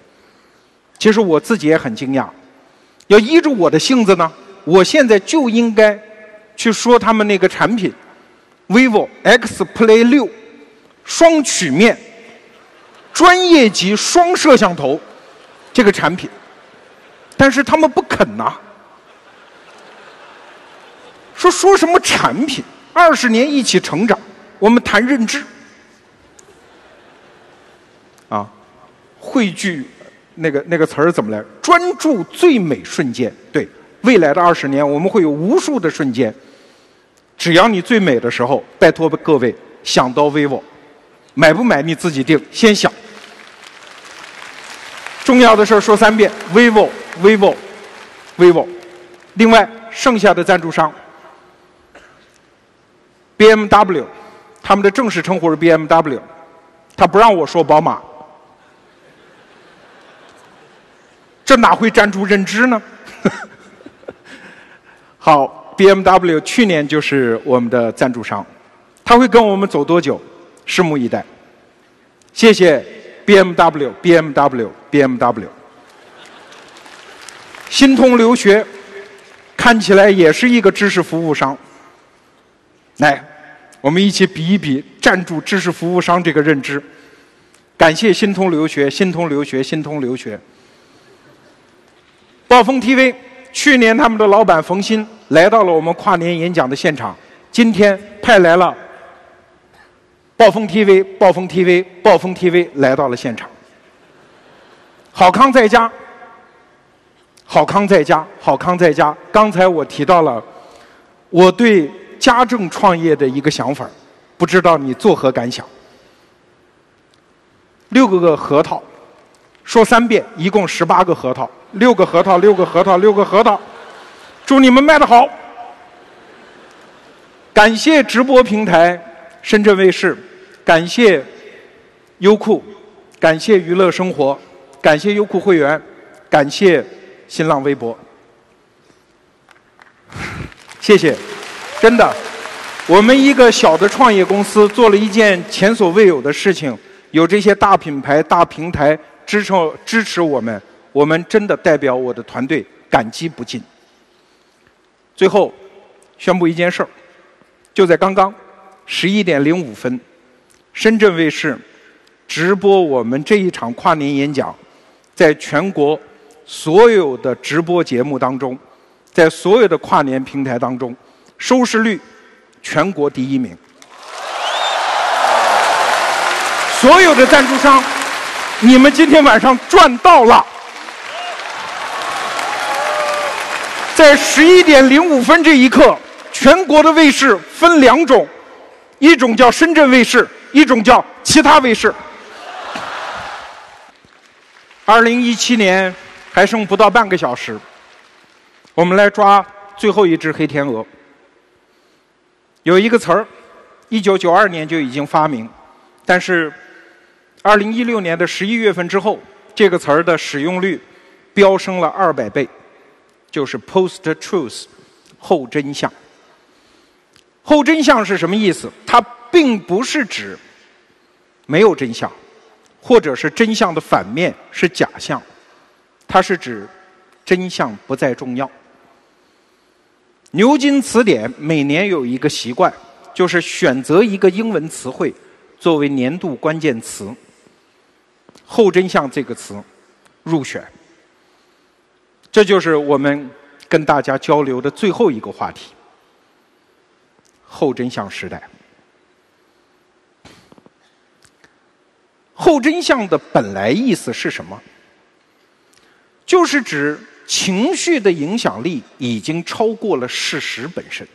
其实我自己也很惊讶。要依着我的性子呢，我现在就应该去说他们那个产品，vivo X Play 六双曲面专业级双摄像头这个产品，但是他们不肯呐，说说什么产品，二十年一起成长，我们谈认知。啊，汇聚那个那个词儿怎么来？专注最美瞬间。对，未来的二十年，我们会有无数的瞬间。只要你最美的时候，拜托各位想到 vivo，买不买你自己定，先想。重要的事儿说三遍：vivo，vivo，vivo。另外，剩下的赞助商，BMW，他们的正式称呼是 BMW，他不让我说宝马，这哪会站住认知呢？好，BMW 去年就是我们的赞助商，他会跟我们走多久？拭目以待。谢谢 BMW，BMW，BMW。新通留学。看起来也是一个知识服务商。来，我们一起比一比，站住知识服务商这个认知。感谢新通留学，新通留学，新通留学。暴风 TV，去年他们的老板冯鑫来到了我们跨年演讲的现场，今天派来了暴风 TV，暴风 TV，暴风 TV 来到了现场。好康在家。好康在家，好康在家。刚才我提到了我对家政创业的一个想法，不知道你作何感想？六个个核桃，说三遍，一共十八个核桃，六个核桃，六个核桃，六个核桃。祝你们卖得好！感谢直播平台深圳卫视，感谢优酷，感谢娱乐生活，感谢优酷会员，感谢。新浪微博，谢谢，真的，我们一个小的创业公司做了一件前所未有的事情，有这些大品牌、大平台支撑支持我们，我们真的代表我的团队感激不尽。最后，宣布一件事儿，就在刚刚十一点零五分，深圳卫视直播我们这一场跨年演讲，在全国。所有的直播节目当中，在所有的跨年平台当中，收视率全国第一名。所有的赞助商，你们今天晚上赚到了。在十一点零五分这一刻，全国的卫视分两种，一种叫深圳卫视，一种叫其他卫视。二零一七年。还剩不到半个小时，我们来抓最后一只黑天鹅。有一个词儿，一九九二年就已经发明，但是二零一六年的十一月份之后，这个词儿的使用率飙升了二百倍，就是 “post truth” 后真相。后真相是什么意思？它并不是指没有真相，或者是真相的反面是假象。它是指真相不再重要。牛津词典每年有一个习惯，就是选择一个英文词汇作为年度关键词。后真相这个词入选，这就是我们跟大家交流的最后一个话题。后真相时代，后真相的本来意思是什么？就是指情绪的影响力已经超过了事实本身。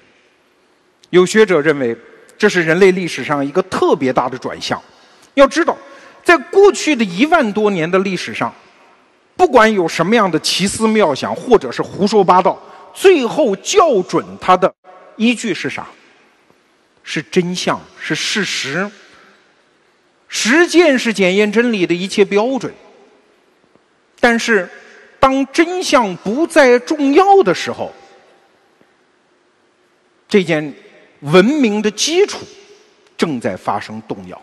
有学者认为，这是人类历史上一个特别大的转向。要知道，在过去的一万多年的历史上，不管有什么样的奇思妙想或者是胡说八道，最后校准它的依据是啥？是真相，是事实。实践是检验真理的一切标准。但是。当真相不再重要的时候，这件文明的基础正在发生动摇。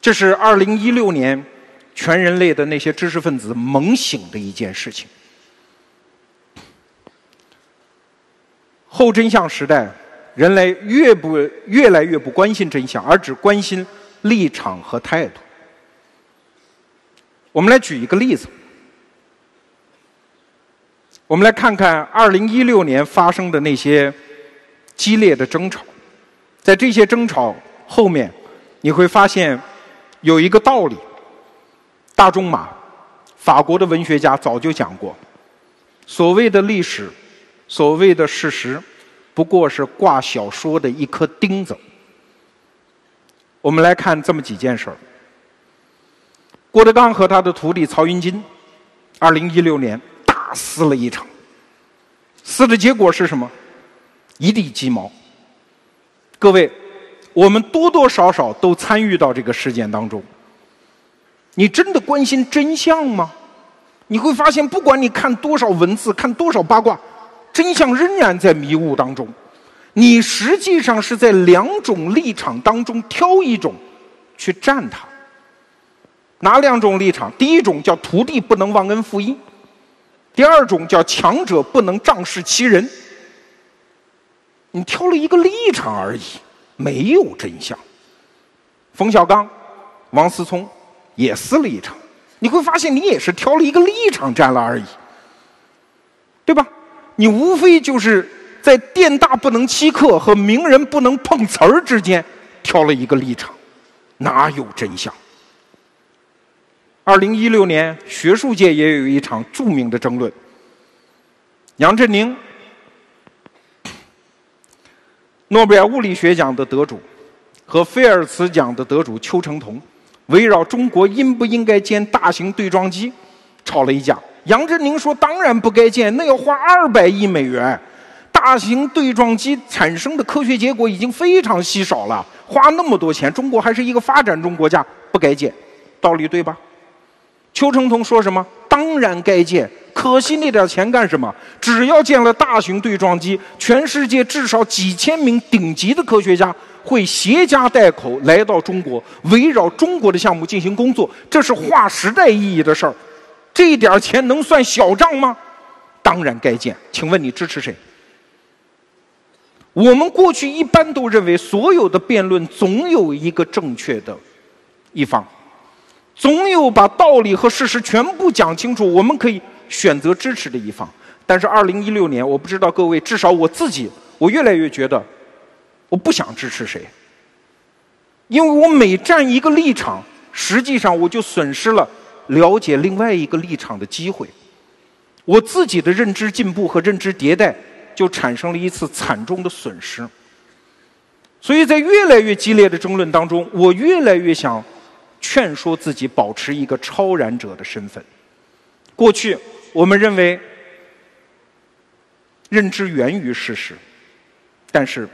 这是二零一六年全人类的那些知识分子猛醒的一件事情。后真相时代，人类越不越来越不关心真相，而只关心立场和态度。我们来举一个例子。我们来看看2016年发生的那些激烈的争吵，在这些争吵后面，你会发现有一个道理，大仲马，法国的文学家早就讲过，所谓的历史，所谓的事实，不过是挂小说的一颗钉子。我们来看这么几件事儿。郭德纲和他的徒弟曹云金，二零一六年大撕了一场，撕的结果是什么？一地鸡毛。各位，我们多多少少都参与到这个事件当中。你真的关心真相吗？你会发现，不管你看多少文字，看多少八卦，真相仍然在迷雾当中。你实际上是在两种立场当中挑一种去站它。哪两种立场？第一种叫徒弟不能忘恩负义，第二种叫强者不能仗势欺人。你挑了一个立场而已，没有真相。冯小刚、王思聪也撕了一场，你会发现你也是挑了一个立场站了而已，对吧？你无非就是在店大不能欺客和名人不能碰瓷儿之间挑了一个立场，哪有真相？二零一六年，学术界也有一场著名的争论。杨振宁，诺贝尔物理学奖的得主，和菲尔茨奖的得主邱成桐，围绕中国应不应该建大型对撞机吵了一架。杨振宁说：“当然不该建，那要花二百亿美元。大型对撞机产生的科学结果已经非常稀少了，花那么多钱，中国还是一个发展中国家，不该建，道理对吧？”邱成桐说什么？当然该建，可惜那点钱干什么？只要建了大型对撞机，全世界至少几千名顶级的科学家会携家带口来到中国，围绕中国的项目进行工作，这是划时代意义的事儿。这点钱能算小账吗？当然该建。请问你支持谁？我们过去一般都认为，所有的辩论总有一个正确的一方。总有把道理和事实全部讲清楚，我们可以选择支持的一方。但是，二零一六年，我不知道各位，至少我自己，我越来越觉得，我不想支持谁，因为我每站一个立场，实际上我就损失了了解另外一个立场的机会，我自己的认知进步和认知迭代就产生了一次惨重的损失。所以在越来越激烈的争论当中，我越来越想。劝说自己保持一个超然者的身份。过去我们认为认知源于事实，但是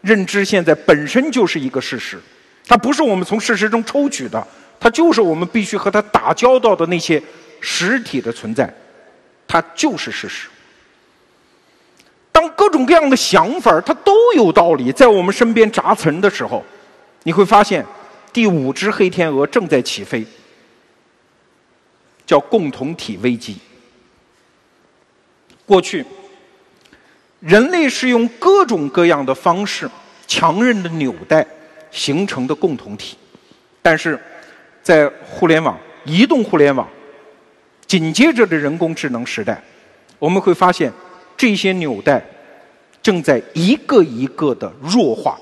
认知现在本身就是一个事实，它不是我们从事实中抽取的，它就是我们必须和它打交道的那些实体的存在，它就是事实。当各种各样的想法它都有道理在我们身边杂存的时候，你会发现。第五只黑天鹅正在起飞，叫共同体危机。过去，人类是用各种各样的方式强韧的纽带形成的共同体，但是在互联网、移动互联网紧接着的人工智能时代，我们会发现这些纽带正在一个一个的弱化，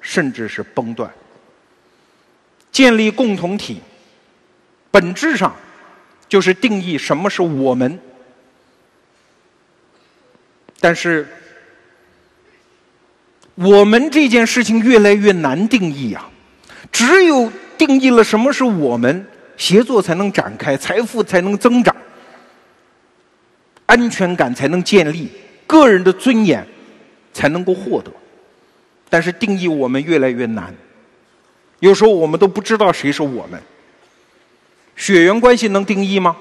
甚至是崩断。建立共同体，本质上就是定义什么是我们。但是，我们这件事情越来越难定义啊！只有定义了什么是我们，协作才能展开，财富才能增长，安全感才能建立，个人的尊严才能够获得。但是，定义我们越来越难。有时候我们都不知道谁是我们。血缘关系能定义吗？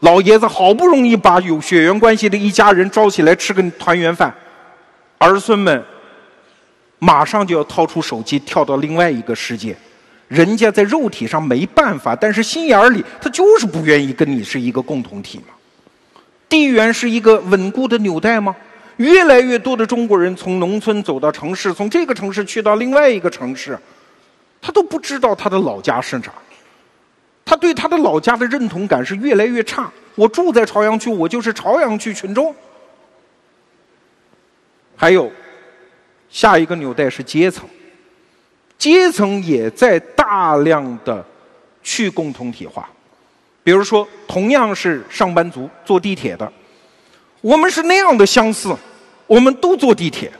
老爷子好不容易把有血缘关系的一家人招起来吃个团圆饭，儿孙们马上就要掏出手机跳到另外一个世界。人家在肉体上没办法，但是心眼里他就是不愿意跟你是一个共同体嘛。地缘是一个稳固的纽带吗？越来越多的中国人从农村走到城市，从这个城市去到另外一个城市。他都不知道他的老家是哪，他对他的老家的认同感是越来越差。我住在朝阳区，我就是朝阳区群众。还有，下一个纽带是阶层，阶层也在大量的去共同体化。比如说，同样是上班族，坐地铁的，我们是那样的相似，我们都坐地铁，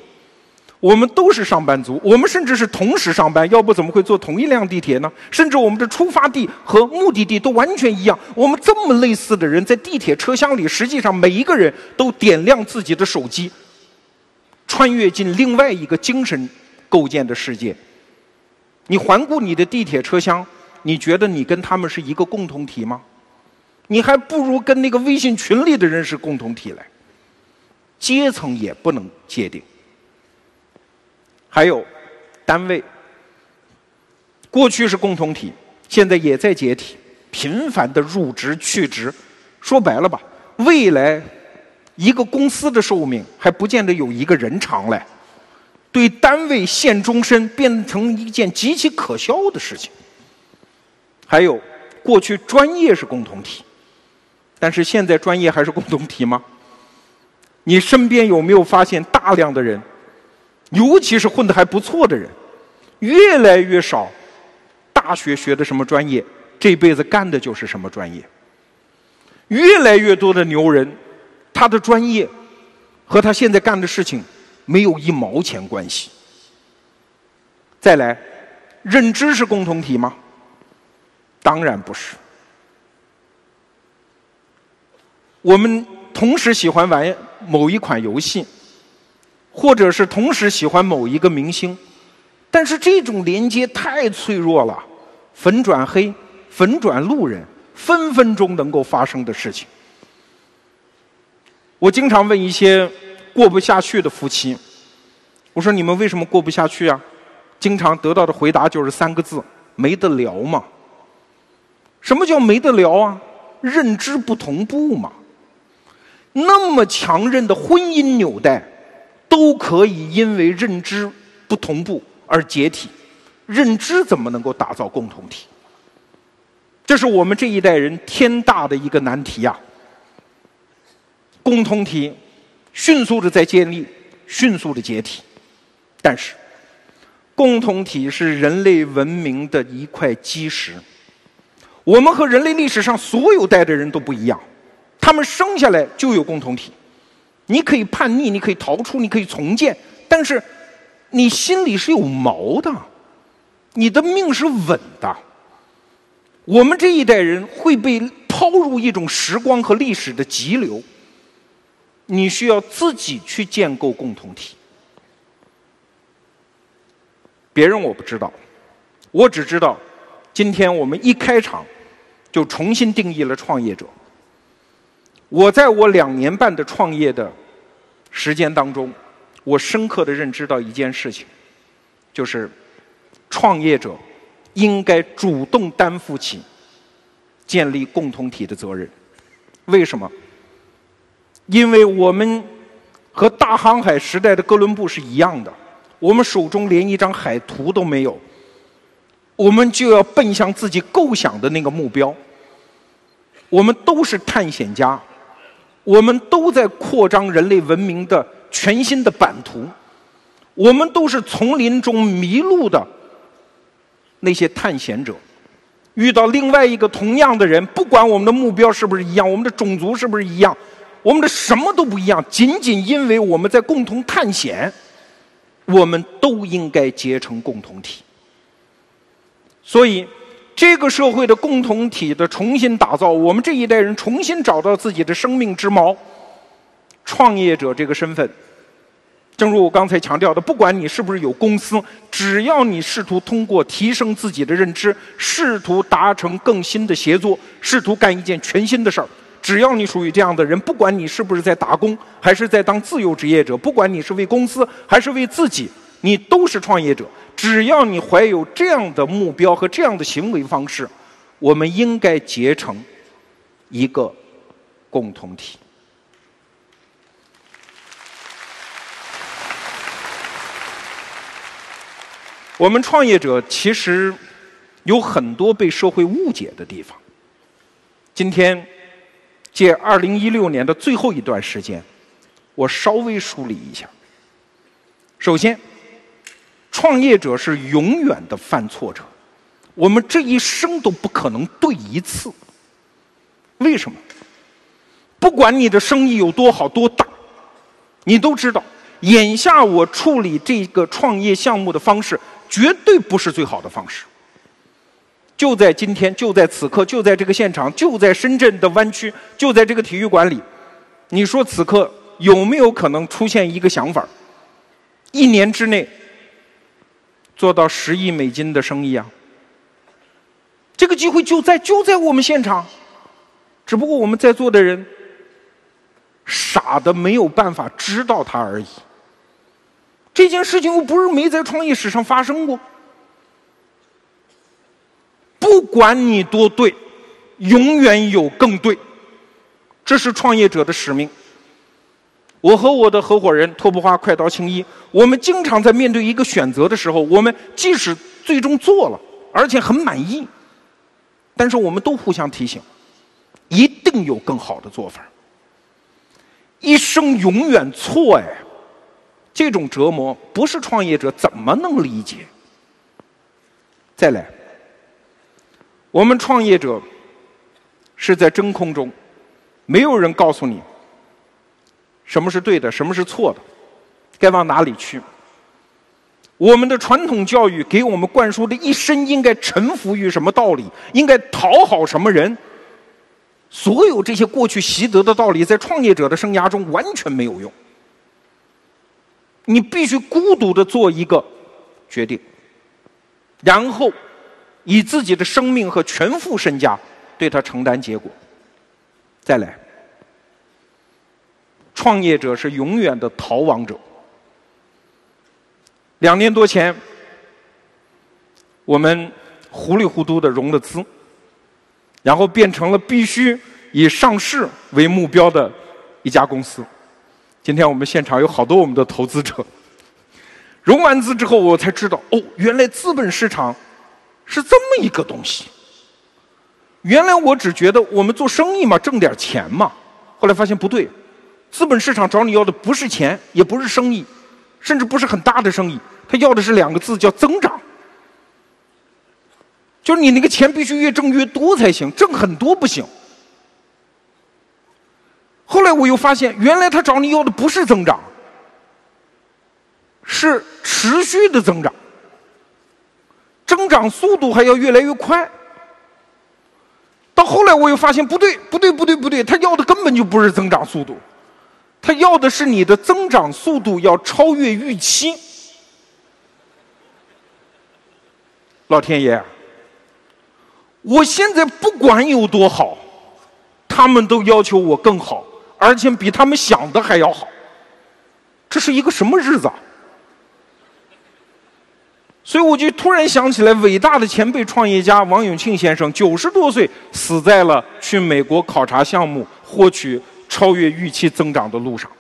我们都是上班族，我们甚至是同时上班，要不怎么会坐同一辆地铁呢？甚至我们的出发地和目的地都完全一样。我们这么类似的人，在地铁车厢里，实际上每一个人都点亮自己的手机，穿越进另外一个精神构建的世界。你环顾你的地铁车厢，你觉得你跟他们是一个共同体吗？你还不如跟那个微信群里的人是共同体来，阶层也不能界定。还有单位，过去是共同体，现在也在解体，频繁的入职去职。说白了吧，未来一个公司的寿命还不见得有一个人长嘞。对单位限终身变成一件极其可笑的事情。还有，过去专业是共同体。但是现在专业还是共同体吗？你身边有没有发现大量的人，尤其是混得还不错的人，越来越少。大学学的什么专业，这辈子干的就是什么专业。越来越多的牛人，他的专业和他现在干的事情没有一毛钱关系。再来，认知是共同体吗？当然不是。我们同时喜欢玩某一款游戏，或者是同时喜欢某一个明星，但是这种连接太脆弱了，粉转黑、粉转路人，分分钟能够发生的事情。我经常问一些过不下去的夫妻，我说你们为什么过不下去啊？经常得到的回答就是三个字：没得聊嘛。什么叫没得聊啊？认知不同步嘛。那么强韧的婚姻纽带，都可以因为认知不同步而解体。认知怎么能够打造共同体？这是我们这一代人天大的一个难题呀！共同体迅速的在建立，迅速的解体。但是，共同体是人类文明的一块基石。我们和人类历史上所有代的人都不一样。他们生下来就有共同体，你可以叛逆，你可以逃出，你可以重建，但是你心里是有毛的，你的命是稳的。我们这一代人会被抛入一种时光和历史的急流，你需要自己去建构共同体。别人我不知道，我只知道，今天我们一开场就重新定义了创业者。我在我两年半的创业的时间当中，我深刻的认知到一件事情，就是创业者应该主动担负起建立共同体的责任。为什么？因为我们和大航海时代的哥伦布是一样的，我们手中连一张海图都没有，我们就要奔向自己构想的那个目标。我们都是探险家。我们都在扩张人类文明的全新的版图，我们都是丛林中迷路的那些探险者，遇到另外一个同样的人，不管我们的目标是不是一样，我们的种族是不是一样，我们的什么都不一样，仅仅因为我们在共同探险，我们都应该结成共同体，所以。这个社会的共同体的重新打造，我们这一代人重新找到自己的生命之锚，创业者这个身份，正如我刚才强调的，不管你是不是有公司，只要你试图通过提升自己的认知，试图达成更新的协作，试图干一件全新的事儿，只要你属于这样的人，不管你是不是在打工，还是在当自由职业者，不管你是为公司还是为自己，你都是创业者。只要你怀有这样的目标和这样的行为方式，我们应该结成一个共同体。我们创业者其实有很多被社会误解的地方。今天借二零一六年的最后一段时间，我稍微梳理一下。首先。创业者是永远的犯错者，我们这一生都不可能对一次。为什么？不管你的生意有多好多大，你都知道，眼下我处理这个创业项目的方式，绝对不是最好的方式。就在今天，就在此刻，就在这个现场，就在深圳的湾区，就在这个体育馆里，你说此刻有没有可能出现一个想法？一年之内做到十亿美金的生意啊？这个机会就在就在我们现场，只不过我们在座的人傻的没有办法知道它而已。这件事情又不是没在创业史上发生过。不管你多对，永远有更对，这是创业者的使命。我和我的合伙人拓扑花快刀青衣，我们经常在面对一个选择的时候，我们即使最终做了，而且很满意，但是我们都互相提醒，一定有更好的做法。一生永远错哎，这种折磨不是创业者怎么能理解？再来。我们创业者是在真空中，没有人告诉你什么是对的，什么是错的，该往哪里去。我们的传统教育给我们灌输的一生应该臣服于什么道理，应该讨好什么人，所有这些过去习得的道理，在创业者的生涯中完全没有用。你必须孤独的做一个决定，然后。以自己的生命和全副身家对他承担结果。再来，创业者是永远的逃亡者。两年多前，我们糊里糊涂的融了资，然后变成了必须以上市为目标的一家公司。今天我们现场有好多我们的投资者，融完资之后，我才知道，哦，原来资本市场。是这么一个东西。原来我只觉得我们做生意嘛，挣点钱嘛。后来发现不对，资本市场找你要的不是钱，也不是生意，甚至不是很大的生意，他要的是两个字，叫增长。就是你那个钱必须越挣越多才行，挣很多不行。后来我又发现，原来他找你要的不是增长，是持续的增长。增长速度还要越来越快，到后来我又发现不对，不对，不对，不对，他要的根本就不是增长速度，他要的是你的增长速度要超越预期。老天爷，我现在不管有多好，他们都要求我更好，而且比他们想的还要好，这是一个什么日子？所以我就突然想起来，伟大的前辈创业家王永庆先生，九十多岁死在了去美国考察项目、获取超越预期增长的路上。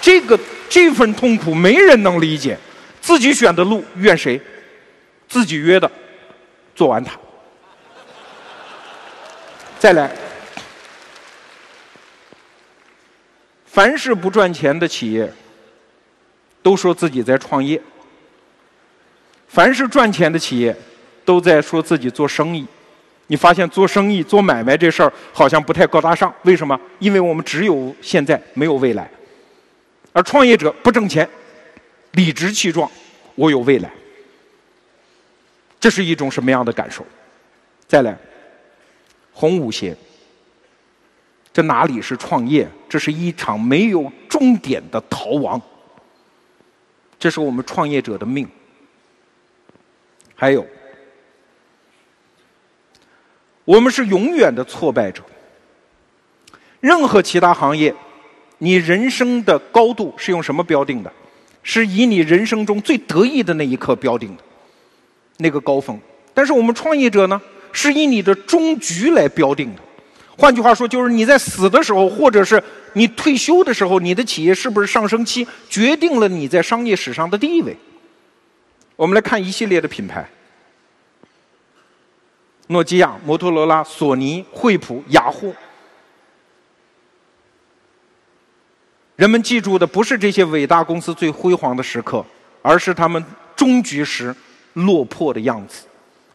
这个这份痛苦没人能理解，自己选的路怨谁？自己约的，做完它。再来，凡是不赚钱的企业。都说自己在创业，凡是赚钱的企业，都在说自己做生意。你发现做生意、做买卖这事儿好像不太高大上，为什么？因为我们只有现在，没有未来。而创业者不挣钱，理直气壮，我有未来。这是一种什么样的感受？再来，红舞鞋，这哪里是创业？这是一场没有终点的逃亡。这是我们创业者的命。还有，我们是永远的挫败者。任何其他行业，你人生的高度是用什么标定的？是以你人生中最得意的那一刻标定的，那个高峰。但是我们创业者呢，是以你的终局来标定的。换句话说，就是你在死的时候，或者是你退休的时候，你的企业是不是上升期，决定了你在商业史上的地位。我们来看一系列的品牌：诺基亚、摩托罗拉、索尼、惠普、雅虎。人们记住的不是这些伟大公司最辉煌的时刻，而是他们终局时落魄的样子。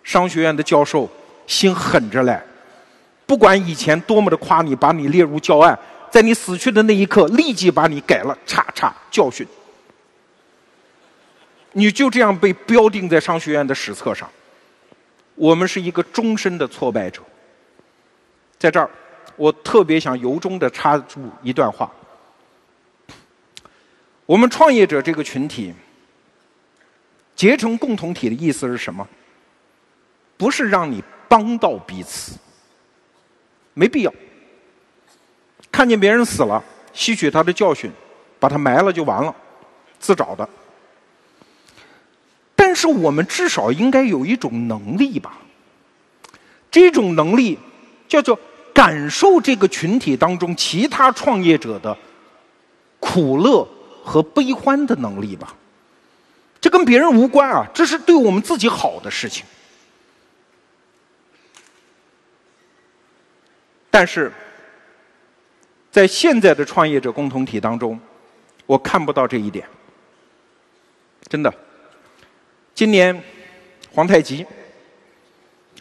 商学院的教授心狠着来，不管以前多么的夸你，把你列入教案，在你死去的那一刻，立即把你改了，叉叉教训。你就这样被标定在商学院的史册上，我们是一个终身的挫败者。在这儿，我特别想由衷的插入一段话：我们创业者这个群体结成共同体的意思是什么？不是让你帮到彼此，没必要。看见别人死了，吸取他的教训，把他埋了就完了，自找的。但是我们至少应该有一种能力吧？这种能力叫做感受这个群体当中其他创业者的苦乐和悲欢的能力吧。这跟别人无关啊，这是对我们自己好的事情。但是在现在的创业者共同体当中，我看不到这一点，真的。今年，皇太极，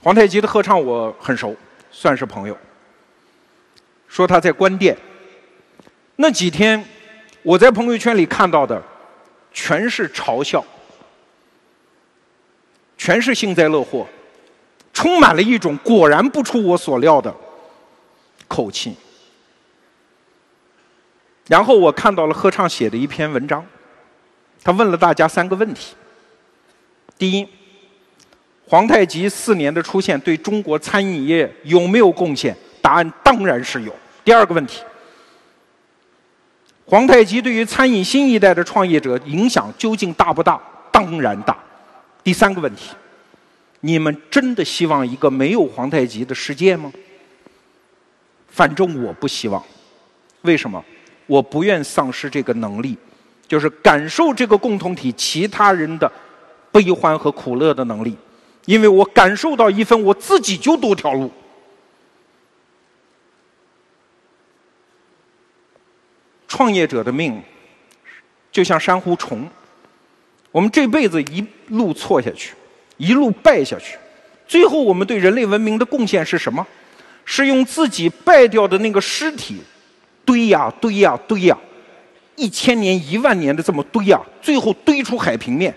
皇太极的合唱我很熟，算是朋友。说他在关店，那几天我在朋友圈里看到的，全是嘲笑，全是幸灾乐祸，充满了一种果然不出我所料的口气。然后我看到了合唱写的一篇文章，他问了大家三个问题。第一，皇太极四年的出现对中国餐饮业有没有贡献？答案当然是有。第二个问题，皇太极对于餐饮新一代的创业者影响究竟大不大？当然大。第三个问题，你们真的希望一个没有皇太极的世界吗？反正我不希望。为什么？我不愿丧失这个能力，就是感受这个共同体其他人的。悲欢和苦乐的能力，因为我感受到一份我自己就多条路。创业者的命就像珊瑚虫，我们这辈子一路错下去，一路败下去，最后我们对人类文明的贡献是什么？是用自己败掉的那个尸体堆呀堆呀堆呀，一千年一万年的这么堆呀，最后堆出海平面。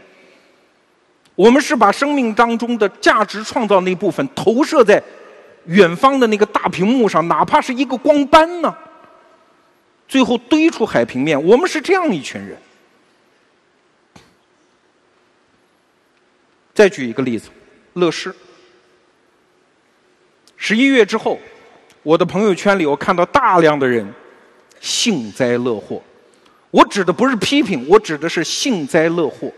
我们是把生命当中的价值创造那部分投射在远方的那个大屏幕上，哪怕是一个光斑呢？最后堆出海平面。我们是这样一群人。再举一个例子，乐视。十一月之后，我的朋友圈里我看到大量的人幸灾乐祸。我指的不是批评，我指的是幸灾乐祸。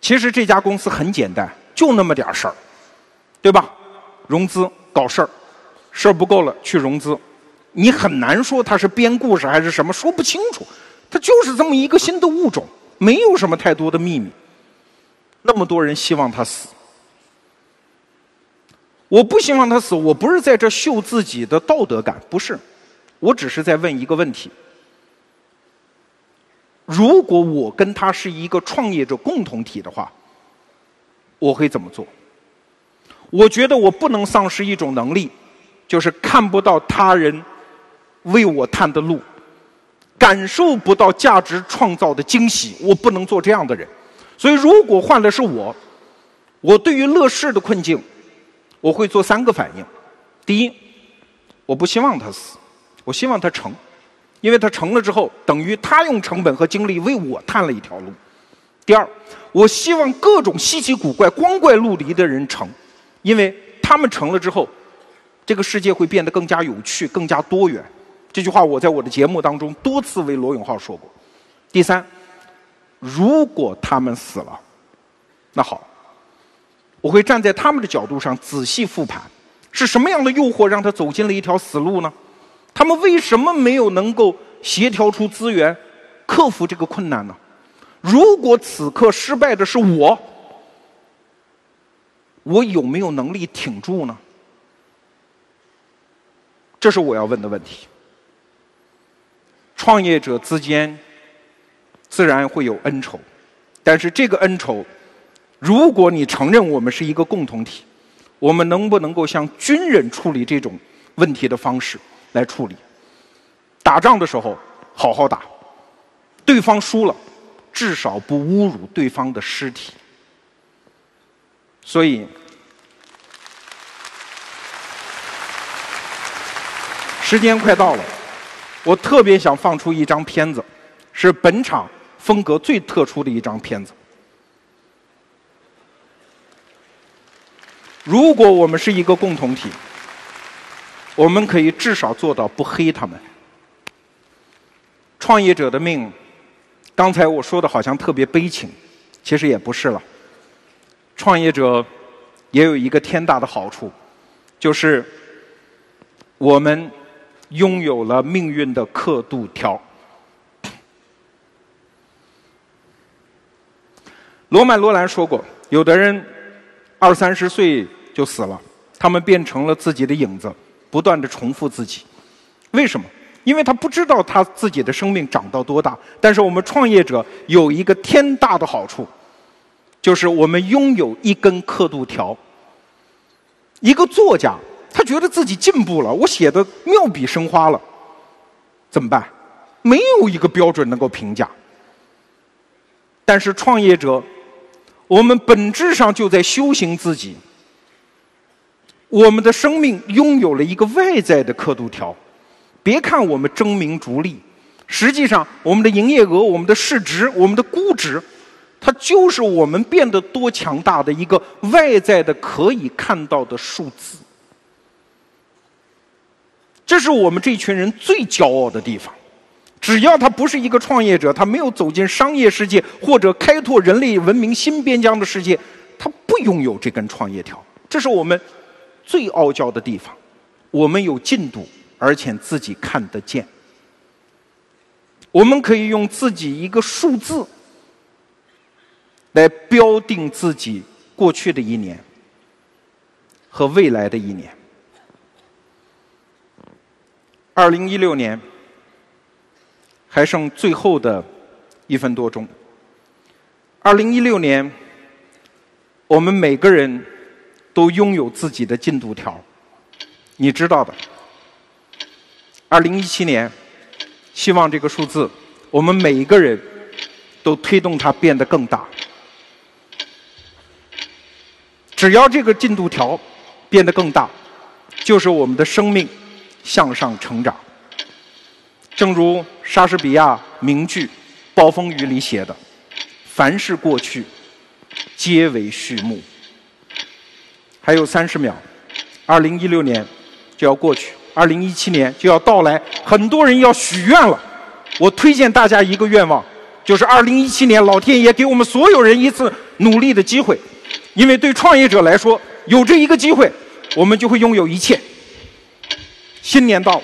其实这家公司很简单，就那么点事儿，对吧？融资搞事儿，事儿不够了去融资，你很难说它是编故事还是什么，说不清楚。它就是这么一个新的物种，没有什么太多的秘密。那么多人希望他死，我不希望他死。我不是在这秀自己的道德感，不是，我只是在问一个问题。如果我跟他是一个创业者共同体的话，我会怎么做？我觉得我不能丧失一种能力，就是看不到他人为我探的路，感受不到价值创造的惊喜。我不能做这样的人。所以，如果换的是我，我对于乐视的困境，我会做三个反应：第一，我不希望他死，我希望他成。因为他成了之后，等于他用成本和精力为我探了一条路。第二，我希望各种稀奇古怪、光怪陆离的人成，因为他们成了之后，这个世界会变得更加有趣、更加多元。这句话我在我的节目当中多次为罗永浩说过。第三，如果他们死了，那好，我会站在他们的角度上仔细复盘，是什么样的诱惑让他走进了一条死路呢？他们为什么没有能够协调出资源，克服这个困难呢？如果此刻失败的是我，我有没有能力挺住呢？这是我要问的问题。创业者之间自然会有恩仇，但是这个恩仇如果你承认我们是一个共同体，我们能不能够像军人处理这种问题的方式来处理？打仗的时候好好打，对方输了，至少不侮辱对方的尸体。所以，时间快到了，我特别想放出一张片子，是本场风格最特殊的一张片子。如果我们是一个共同体，我们可以至少做到不黑他们。创业者的命，刚才我说的好像特别悲情，其实也不是了。创业者也有一个天大的好处，就是我们拥有了命运的刻度条。罗曼·罗兰说过，有的人。二三十岁就死了，他们变成了自己的影子，不断的重复自己。为什么？因为他不知道他自己的生命长到多大。但是我们创业者有一个天大的好处，就是我们拥有一根刻度条。一个作家，他觉得自己进步了，我写的妙笔生花了，怎么办？没有一个标准能够评价。但是创业者。我们本质上就在修行自己。我们的生命拥有了一个外在的刻度条。别看我们争名逐利，实际上我们的营业额、我们的市值、我们的估值，它就是我们变得多强大的一个外在的可以看到的数字。这是我们这群人最骄傲的地方。只要他不是一个创业者，他没有走进商业世界或者开拓人类文明新边疆的世界，他不拥有这根创业条。这是我们最傲娇的地方。我们有进度，而且自己看得见。我们可以用自己一个数字来标定自己过去的一年和未来的一年。二零一六年。还剩最后的一分多钟。二零一六年，我们每个人都拥有自己的进度条，你知道的。二零一七年，希望这个数字，我们每一个人都推动它变得更大。只要这个进度条变得更大，就是我们的生命向上成长。正如莎士比亚名剧《暴风雨》里写的：“凡是过去，皆为序幕。”还有三十秒，二零一六年就要过去，二零一七年就要到来，很多人要许愿了。我推荐大家一个愿望，就是二零一七年老天爷给我们所有人一次努力的机会，因为对创业者来说，有这一个机会，我们就会拥有一切。新年到了。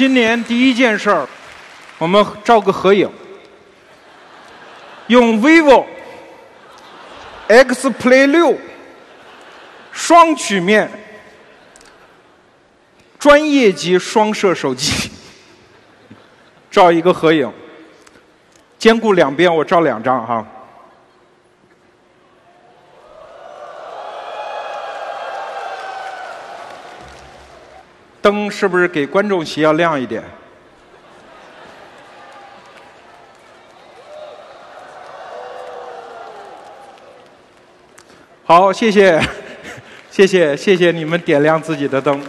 新年第一件事儿，我们照个合影，用 vivo X Play 六双曲面专业级双摄手机照一个合影，兼顾两边，我照两张哈。灯是不是给观众席要亮一点？好，谢谢，谢谢，谢谢你们点亮自己的灯。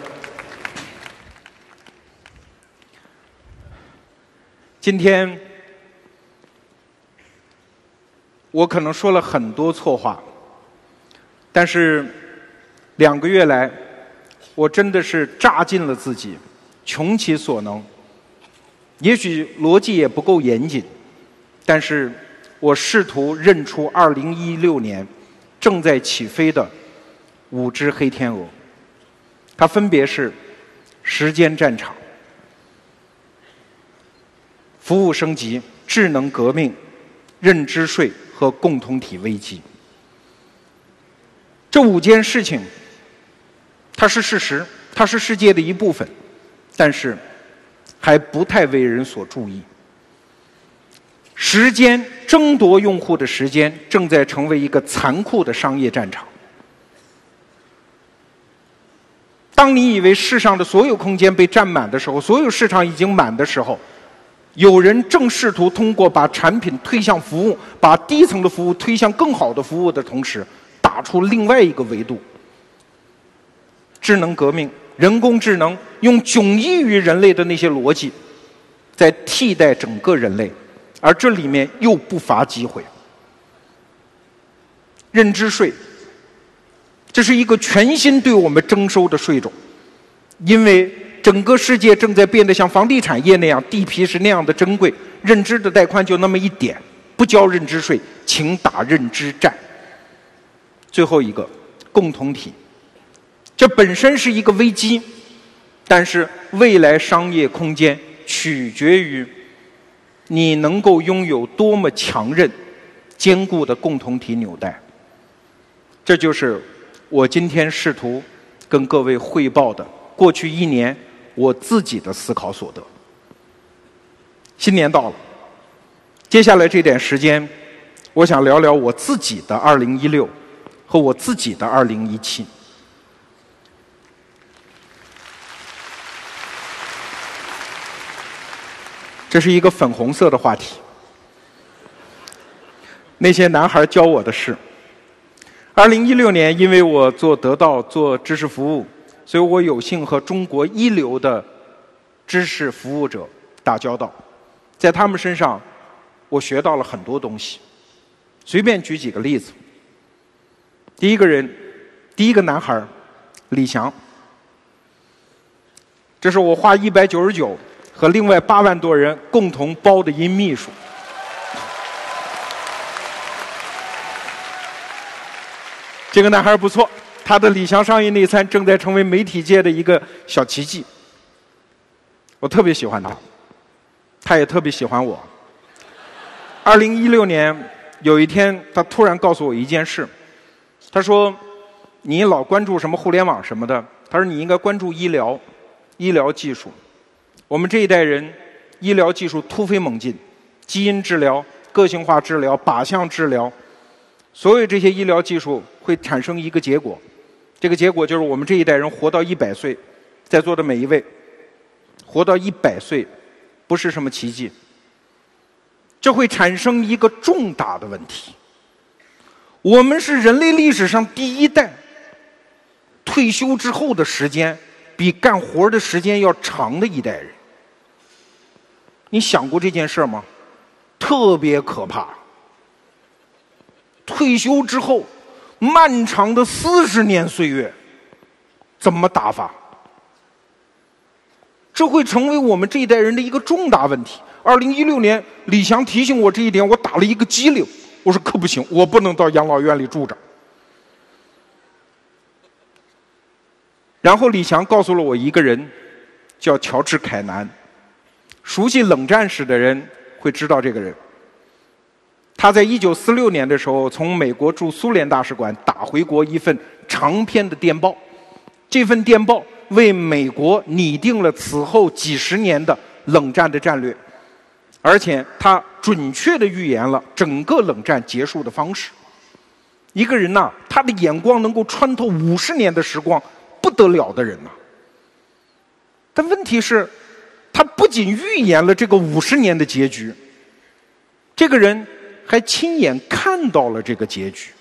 今天我可能说了很多错话，但是两个月来。我真的是榨尽了自己，穷其所能。也许逻辑也不够严谨，但是我试图认出2016年正在起飞的五只黑天鹅，它分别是时间战场、服务升级、智能革命、认知税和共同体危机。这五件事情，它是事实，它是世界的一部分，但是还不太为人所注意。时间争夺用户的时间，正在成为一个残酷的商业战场。当你以为世上的所有空间被占满的时候，所有市场已经满的时候，有人正试图通过把产品推向服务，把低层的服务推向更好的服务的同时，打出另外一个维度：智能革命、人工智能用迥异于人类的那些逻辑，在替代整个人类。而这里面又不乏机会。认知税，这是一个全新对我们征收的税种，因为整个世界正在变得像房地产业那样，地皮是那样的珍贵，认知的带宽就那么一点，不交认知税，请打认知战。最后一个，共同体，这本身是一个危机，但是未来商业空间取决于。你能够拥有多么强韧、坚固的共同体纽带？这就是我今天试图跟各位汇报的过去一年我自己的思考所得。新年到了，接下来这点时间，我想聊聊我自己的2016和我自己的2017。这是一个粉红色的话题。那些男孩教我的事。二零一六年，因为我做得到做知识服务，所以我有幸和中国一流的知识服务者打交道，在他们身上，我学到了很多东西。随便举几个例子。第一个人，第一个男孩，李翔，这是我花一百九十九。和另外八万多人共同包的一秘书，这个男孩不错，他的李翔商业内参正在成为媒体界的一个小奇迹。我特别喜欢他，他也特别喜欢我。二零一六年有一天，他突然告诉我一件事，他说：“你老关注什么互联网什么的，他说你应该关注医疗，医疗技术。”我们这一代人，医疗技术突飞猛进，基因治疗、个性化治疗、靶向治疗，所有这些医疗技术会产生一个结果，这个结果就是我们这一代人活到一百岁，在座的每一位，活到一百岁，不是什么奇迹。这会产生一个重大的问题：我们是人类历史上第一代，退休之后的时间比干活的时间要长的一代人。你想过这件事吗？特别可怕。退休之后，漫长的四十年岁月，怎么打发？这会成为我们这一代人的一个重大问题。二零一六年，李翔提醒我这一点，我打了一个激灵。我说可不行，我不能到养老院里住着。然后李翔告诉了我一个人，叫乔治·凯南。熟悉冷战史的人会知道这个人。他在一九四六年的时候，从美国驻苏联大使馆打回国一份长篇的电报。这份电报为美国拟定了此后几十年的冷战的战略，而且他准确的预言了整个冷战结束的方式。一个人呐，他的眼光能够穿透五十年的时光，不得了的人呐。但问题是。他不仅预言了这个五十年的结局，这个人还亲眼看到了这个结局，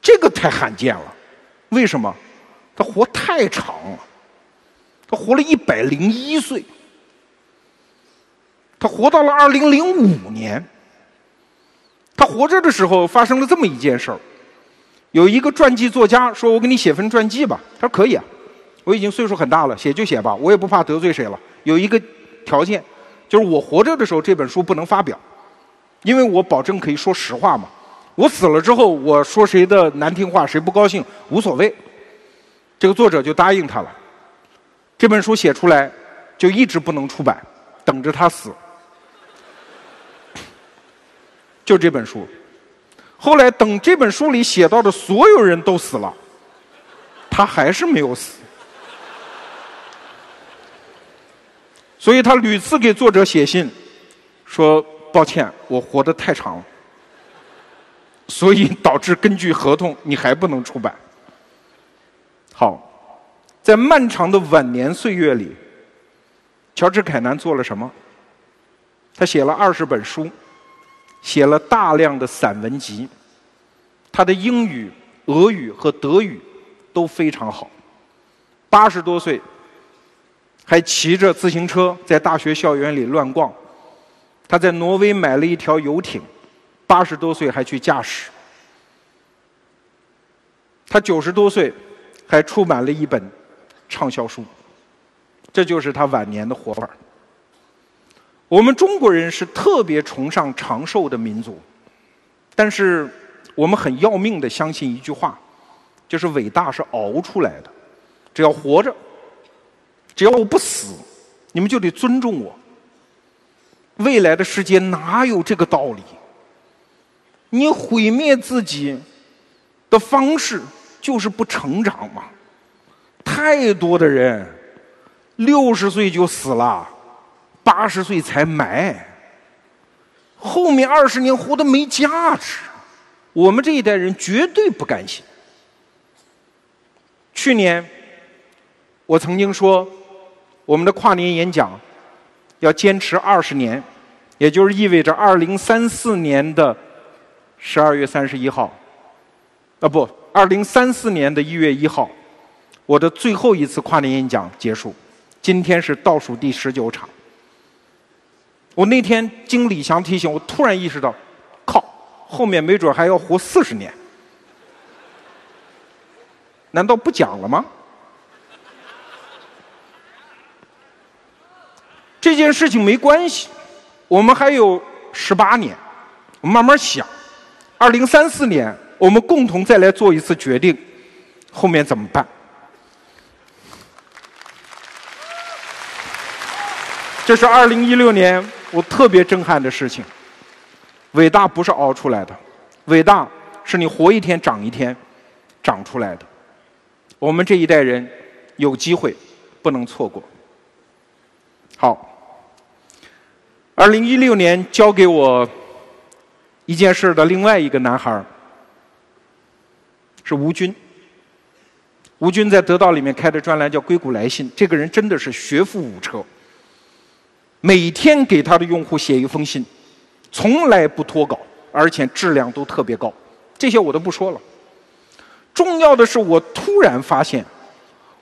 这个太罕见了。为什么？他活太长了，他活了一百零一岁，他活到了二零零五年。他活着的时候发生了这么一件事儿，有一个传记作家说：“我给你写份传记吧。”他说：“可以啊，我已经岁数很大了，写就写吧，我也不怕得罪谁了。”有一个条件，就是我活着的时候这本书不能发表，因为我保证可以说实话嘛。我死了之后，我说谁的难听话，谁不高兴无所谓。这个作者就答应他了。这本书写出来，就一直不能出版，等着他死。就这本书。后来等这本书里写到的所有人都死了，他还是没有死。所以他屡次给作者写信，说抱歉，我活得太长了，所以导致根据合同你还不能出版。好，在漫长的晚年岁月里，乔治凯南做了什么？他写了二十本书，写了大量的散文集，他的英语、俄语和德语都非常好。八十多岁。还骑着自行车在大学校园里乱逛，他在挪威买了一条游艇，八十多岁还去驾驶。他九十多岁还出版了一本畅销书，这就是他晚年的活法。我们中国人是特别崇尚长寿的民族，但是我们很要命的相信一句话，就是伟大是熬出来的，只要活着。只要我不死，你们就得尊重我。未来的世界哪有这个道理？你毁灭自己的方式就是不成长嘛。太多的人六十岁就死了，八十岁才埋，后面二十年活得没价值。我们这一代人绝对不甘心。去年我曾经说。我们的跨年演讲要坚持二十年，也就是意味着二零三四年的十二月三十一号，啊不，二零三四年的一月一号，我的最后一次跨年演讲结束。今天是倒数第十九场。我那天经李翔提醒，我突然意识到，靠，后面没准还要活四十年，难道不讲了吗？这件事情没关系，我们还有十八年，我们慢慢想。二零三四年，我们共同再来做一次决定，后面怎么办？这是二零一六年我特别震撼的事情。伟大不是熬出来的，伟大是你活一天长一天长出来的。我们这一代人有机会，不能错过。好。二零一六年交给我一件事的另外一个男孩是吴军。吴军在得到里面开的专栏叫《硅谷来信》，这个人真的是学富五车，每天给他的用户写一封信，从来不脱稿，而且质量都特别高。这些我都不说了。重要的是，我突然发现，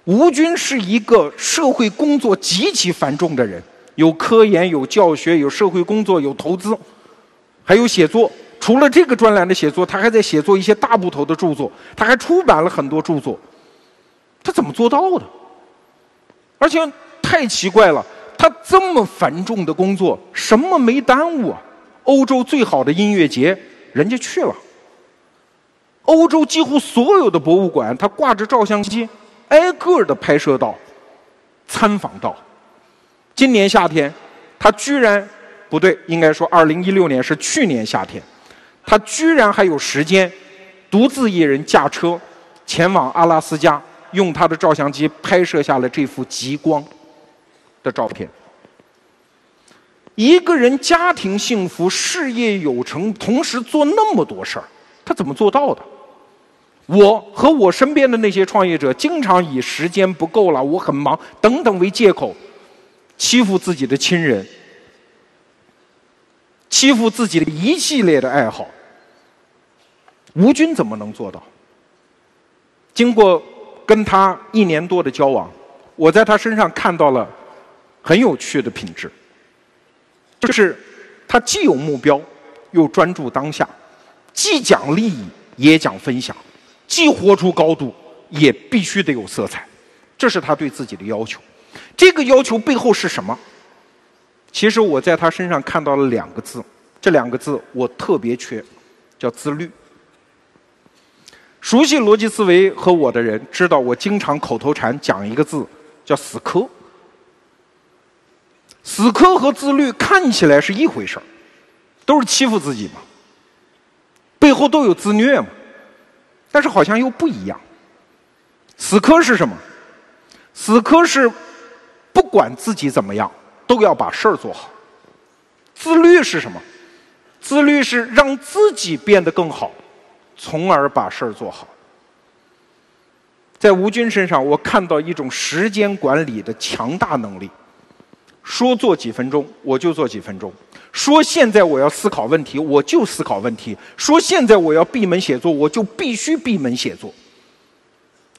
吴军是一个社会工作极其繁重的人。有科研，有教学，有社会工作，有投资，还有写作。除了这个专栏的写作，他还在写作一些大部头的著作。他还出版了很多著作。他怎么做到的？而且太奇怪了，他这么繁重的工作，什么没耽误啊？欧洲最好的音乐节，人家去了；欧洲几乎所有的博物馆，他挂着照相机，挨个的拍摄到，参访到。今年夏天，他居然不对，应该说二零一六年是去年夏天，他居然还有时间独自一人驾车前往阿拉斯加，用他的照相机拍摄下了这幅极光的照片。一个人家庭幸福、事业有成，同时做那么多事儿，他怎么做到的？我和我身边的那些创业者，经常以时间不够了、我很忙等等为借口。欺负自己的亲人，欺负自己的一系列的爱好，吴军怎么能做到？经过跟他一年多的交往，我在他身上看到了很有趣的品质，就是他既有目标，又专注当下，既讲利益也讲分享，既活出高度，也必须得有色彩，这是他对自己的要求。这个要求背后是什么？其实我在他身上看到了两个字，这两个字我特别缺，叫自律。熟悉逻辑思维和我的人知道，我经常口头禅讲一个字，叫“死磕”。死磕和自律看起来是一回事儿，都是欺负自己嘛，背后都有自虐嘛，但是好像又不一样。死磕是什么？死磕是不管自己怎么样，都要把事儿做好。自律是什么？自律是让自己变得更好，从而把事儿做好。在吴军身上，我看到一种时间管理的强大能力。说做几分钟，我就做几分钟；说现在我要思考问题，我就思考问题；说现在我要闭门写作，我就必须闭门写作。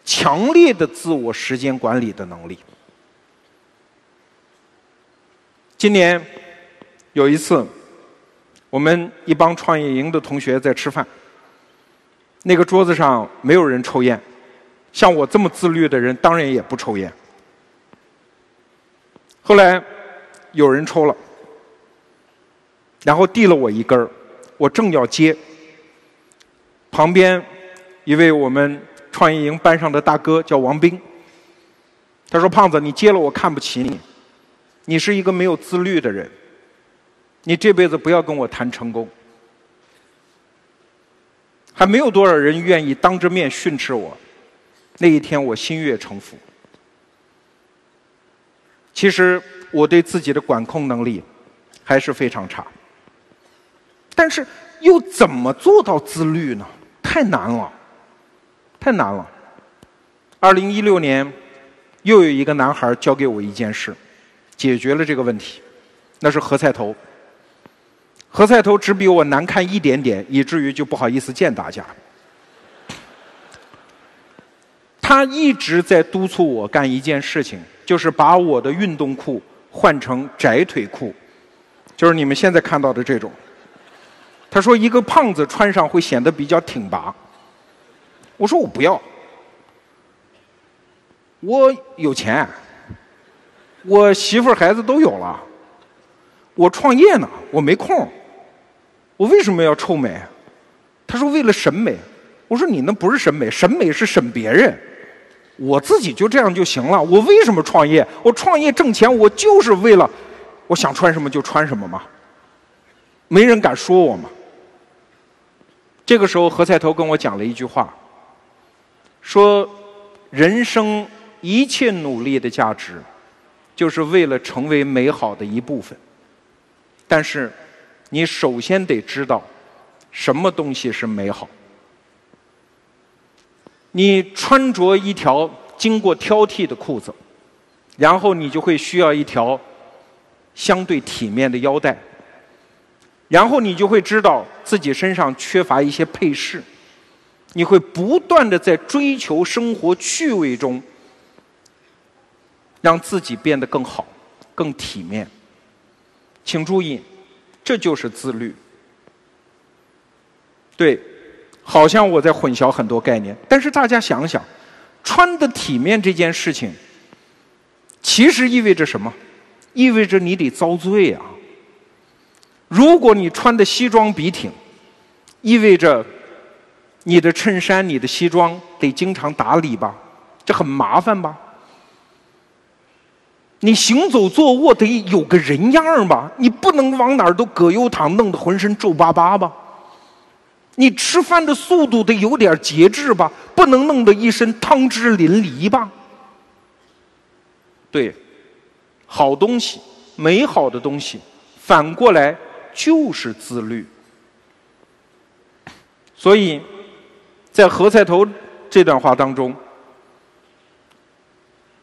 强烈的自我时间管理的能力。今年有一次，我们一帮创业营的同学在吃饭，那个桌子上没有人抽烟，像我这么自律的人，当然也不抽烟。后来。有人抽了，然后递了我一根儿，我正要接，旁边一位我们创业营班上的大哥叫王斌，他说：“胖子，你接了我看不起你，你是一个没有自律的人，你这辈子不要跟我谈成功。”还没有多少人愿意当着面训斥我，那一天我心悦诚服。其实。我对自己的管控能力还是非常差，但是又怎么做到自律呢？太难了，太难了。二零一六年，又有一个男孩交给我一件事，解决了这个问题，那是何菜头。何菜头只比我难看一点点，以至于就不好意思见大家。他一直在督促我干一件事情，就是把我的运动裤。换成窄腿裤，就是你们现在看到的这种。他说一个胖子穿上会显得比较挺拔。我说我不要，我有钱，我媳妇儿孩子都有了，我创业呢，我没空，我为什么要臭美？他说为了审美。我说你那不是审美，审美是审别人。我自己就这样就行了。我为什么创业？我创业挣钱，我就是为了我想穿什么就穿什么嘛。没人敢说我嘛。这个时候，何菜头跟我讲了一句话，说：“人生一切努力的价值，就是为了成为美好的一部分。但是，你首先得知道什么东西是美好。”你穿着一条经过挑剔的裤子，然后你就会需要一条相对体面的腰带，然后你就会知道自己身上缺乏一些配饰，你会不断的在追求生活趣味中，让自己变得更好、更体面。请注意，这就是自律。对。好像我在混淆很多概念，但是大家想想，穿的体面这件事情，其实意味着什么？意味着你得遭罪啊！如果你穿的西装笔挺，意味着你的衬衫、你的西装得经常打理吧？这很麻烦吧？你行走坐卧得有个人样吧？你不能往哪儿都葛优躺，弄得浑身皱巴巴吧？你吃饭的速度得有点节制吧，不能弄得一身汤汁淋漓吧。对，好东西、美好的东西，反过来就是自律。所以，在何菜头这段话当中，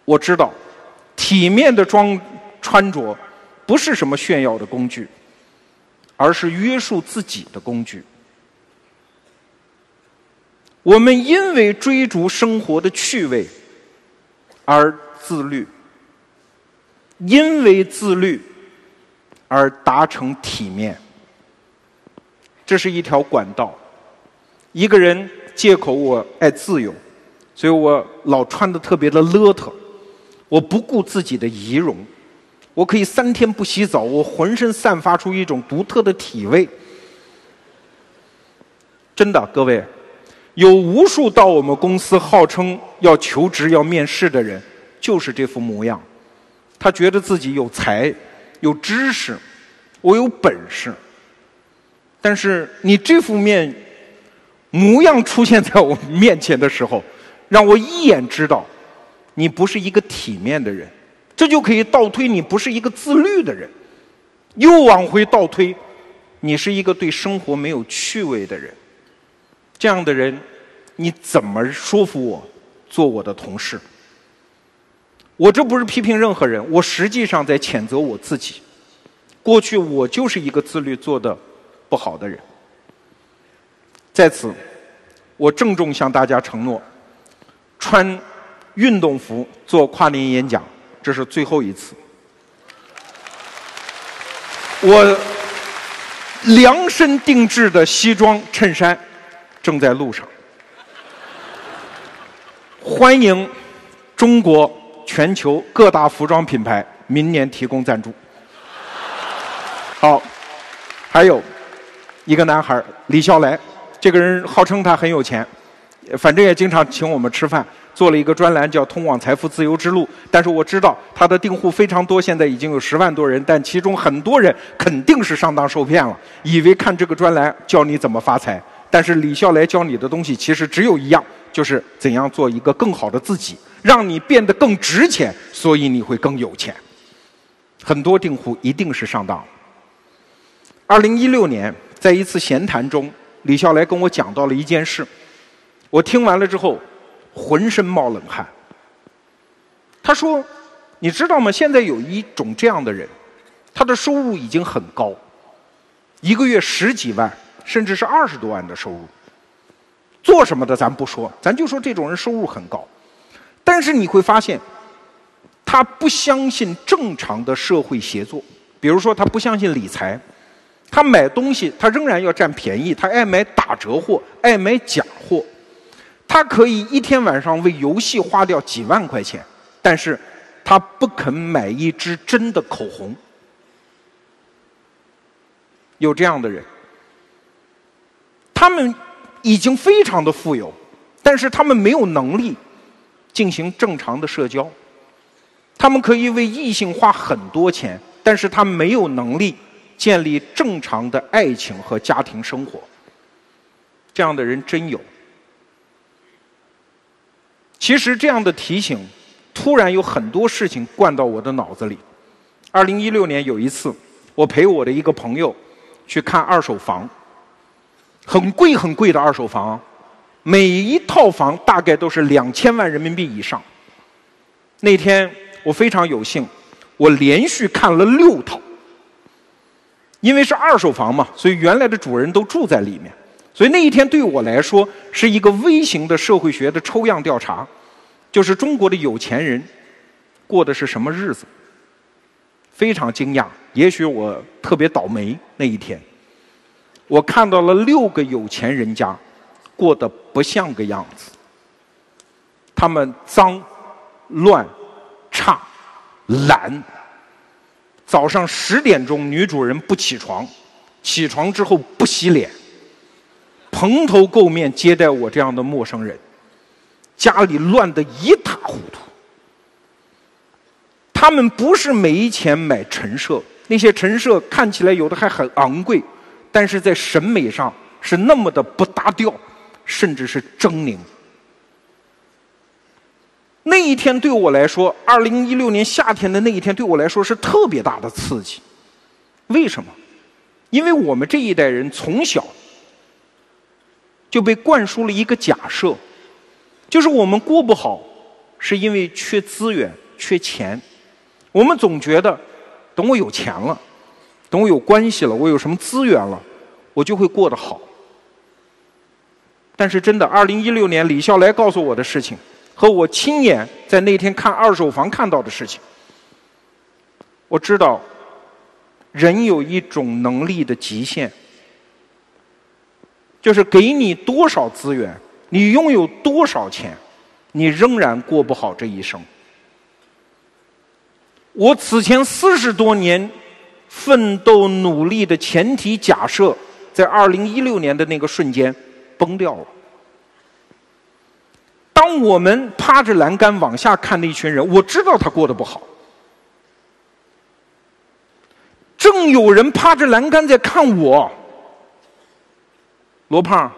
我知道，体面的装穿着不是什么炫耀的工具，而是约束自己的工具。我们因为追逐生活的趣味而自律，因为自律而达成体面，这是一条管道。一个人借口我爱自由，所以我老穿的特别的邋遢，我不顾自己的仪容，我可以三天不洗澡，我浑身散发出一种独特的体味。真的，各位。有无数到我们公司号称要求职、要面试的人，就是这副模样。他觉得自己有才、有知识，我有本事。但是你这副面模样出现在我面前的时候，让我一眼知道你不是一个体面的人，这就可以倒推你不是一个自律的人，又往回倒推，你是一个对生活没有趣味的人。这样的人，你怎么说服我做我的同事？我这不是批评任何人，我实际上在谴责我自己。过去我就是一个自律做的不好的人。在此，我郑重向大家承诺：穿运动服做跨年演讲，这是最后一次。我量身定制的西装衬衫正在路上。欢迎中国。全球各大服装品牌明年提供赞助。好，还有一个男孩李笑来，这个人号称他很有钱，反正也经常请我们吃饭，做了一个专栏叫《通往财富自由之路》。但是我知道他的订户非常多，现在已经有十万多人，但其中很多人肯定是上当受骗了，以为看这个专栏教你怎么发财。但是李笑来教你的东西其实只有一样，就是怎样做一个更好的自己。让你变得更值钱，所以你会更有钱。很多订户一定是上当。二零一六年，在一次闲谈中，李笑来跟我讲到了一件事，我听完了之后，浑身冒冷汗。他说：“你知道吗？现在有一种这样的人，他的收入已经很高，一个月十几万，甚至是二十多万的收入。做什么的咱不说，咱就说这种人收入很高。”但是你会发现，他不相信正常的社会协作。比如说，他不相信理财，他买东西他仍然要占便宜，他爱买打折货，爱买假货。他可以一天晚上为游戏花掉几万块钱，但是他不肯买一支真的口红。有这样的人，他们已经非常的富有，但是他们没有能力。进行正常的社交，他们可以为异性花很多钱，但是他没有能力建立正常的爱情和家庭生活。这样的人真有。其实这样的提醒，突然有很多事情灌到我的脑子里。二零一六年有一次，我陪我的一个朋友去看二手房，很贵很贵的二手房。每一套房大概都是两千万人民币以上。那天我非常有幸，我连续看了六套。因为是二手房嘛，所以原来的主人都住在里面，所以那一天对我来说是一个微型的社会学的抽样调查，就是中国的有钱人过的是什么日子。非常惊讶，也许我特别倒霉那一天，我看到了六个有钱人家。过得不像个样子，他们脏、乱、差、懒。早上十点钟，女主人不起床，起床之后不洗脸，蓬头垢面接待我这样的陌生人，家里乱得一塌糊涂。他们不是没钱买陈设，那些陈设看起来有的还很昂贵，但是在审美上是那么的不搭调。甚至是狰狞。那一天对我来说，二零一六年夏天的那一天对我来说是特别大的刺激。为什么？因为我们这一代人从小就被灌输了一个假设，就是我们过不好是因为缺资源、缺钱。我们总觉得，等我有钱了，等我有关系了，我有什么资源了，我就会过得好。但是真的，二零一六年李笑来告诉我的事情，和我亲眼在那天看二手房看到的事情，我知道，人有一种能力的极限，就是给你多少资源，你拥有多少钱，你仍然过不好这一生。我此前四十多年奋斗努力的前提假设，在二零一六年的那个瞬间。崩掉了。当我们趴着栏杆往下看的一群人，我知道他过得不好。正有人趴着栏杆在看我，罗胖，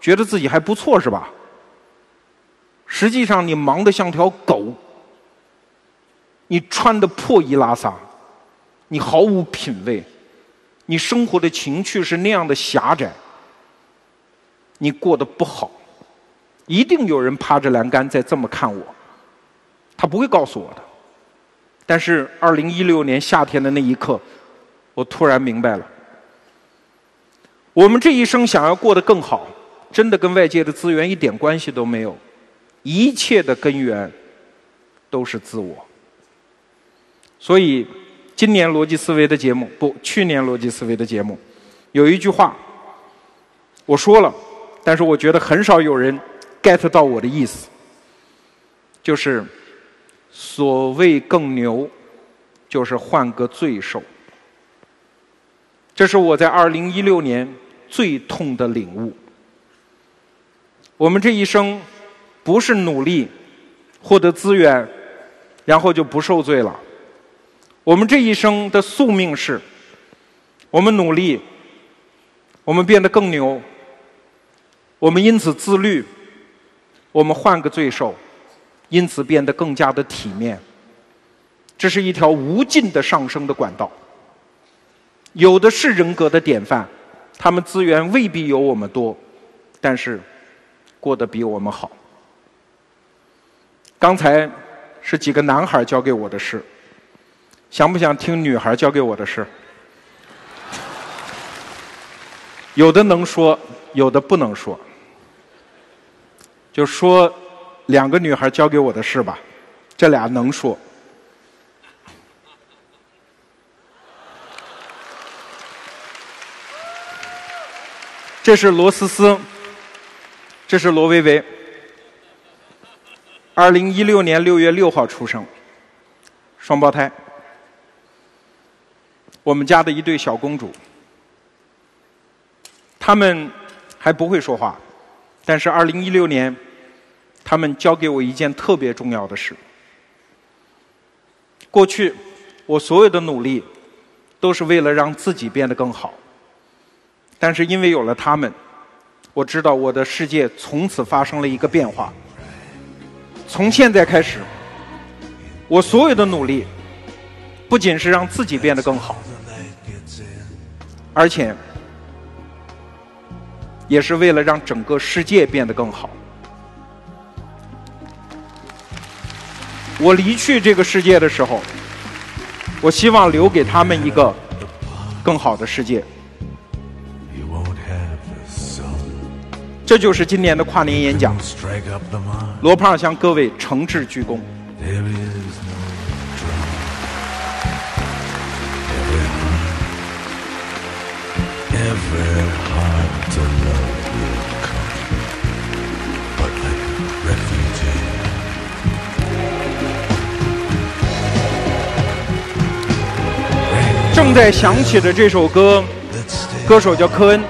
觉得自己还不错是吧？实际上你忙得像条狗，你穿的破衣拉撒，你毫无品味，你生活的情趣是那样的狭窄，你过得不好，一定有人趴着栏杆在这么看我，他不会告诉我的。但是二零一六年夏天的那一刻。我突然明白了，我们这一生想要过得更好，真的跟外界的资源一点关系都没有，一切的根源都是自我。所以，今年逻辑思维的节目，不，去年逻辑思维的节目，有一句话，我说了，但是我觉得很少有人 get 到我的意思，就是所谓更牛，就是换个罪受。这是我在二零一六年最痛的领悟。我们这一生不是努力获得资源，然后就不受罪了。我们这一生的宿命是：我们努力，我们变得更牛，我们因此自律，我们换个罪受，因此变得更加的体面。这是一条无尽的上升的管道。有的是人格的典范，他们资源未必有我们多，但是过得比我们好。刚才是几个男孩教给我的事，想不想听女孩教给我的事？有的能说，有的不能说。就说两个女孩教给我的事吧，这俩能说。这是罗思思，这是罗薇薇。二零一六年六月六号出生，双胞胎。我们家的一对小公主，他们还不会说话，但是二零一六年，他们教给我一件特别重要的事。过去，我所有的努力，都是为了让自己变得更好。但是因为有了他们，我知道我的世界从此发生了一个变化。从现在开始，我所有的努力，不仅是让自己变得更好，而且也是为了让整个世界变得更好。我离去这个世界的时候，我希望留给他们一个更好的世界。这就是今年的跨年演讲，罗胖向各位诚挚鞠躬。正在响起的这首歌，歌手叫科恩，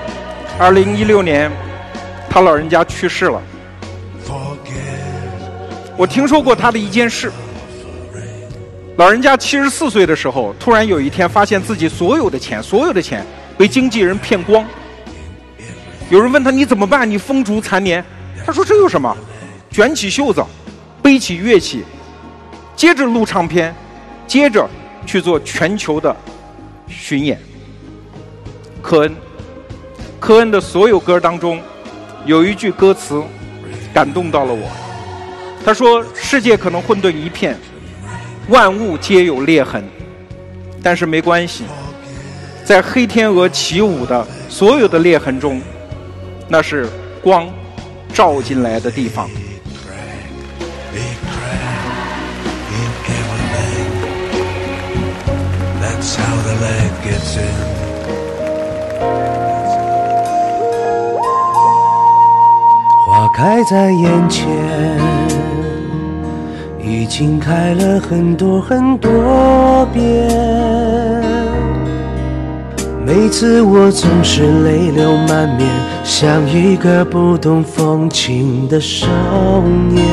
二零一六年。他老人家去世了，我听说过他的一件事。老人家七十四岁的时候，突然有一天发现自己所有的钱，所有的钱被经纪人骗光。有人问他你怎么办？你风烛残年。他说这有什么？卷起袖子，背起乐器，接着录唱片，接着去做全球的巡演。科恩，科恩的所有歌当中。有一句歌词感动到了我，他说：“世界可能混沌一片，万物皆有裂痕，但是没关系，在黑天鹅起舞的所有的裂痕中，那是光照进来的地方。”花开在眼前，已经开了很多很多遍。每次我总是泪流满面，像一个不懂风情的少年。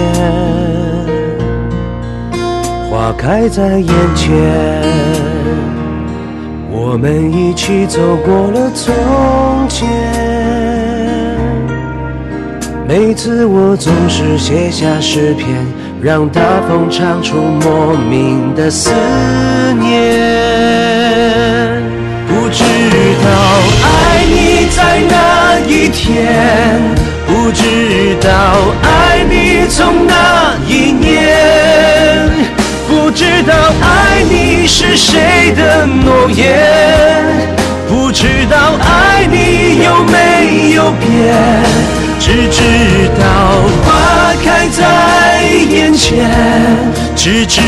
花开在眼前，我们一起走过了从前。每次我总是写下诗篇，让大风唱出莫名的思念。不知道爱你在哪一天，不知道爱你从哪一年，不知道爱你是谁的诺言，不知道爱你有没有变。只知道花开在眼前，只知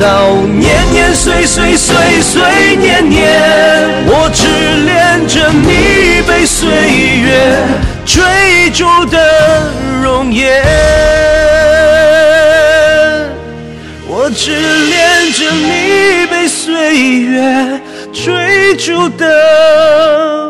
道年年岁岁岁岁年年，我只恋着你被岁月追逐的容颜，只恋着你被岁月追逐的。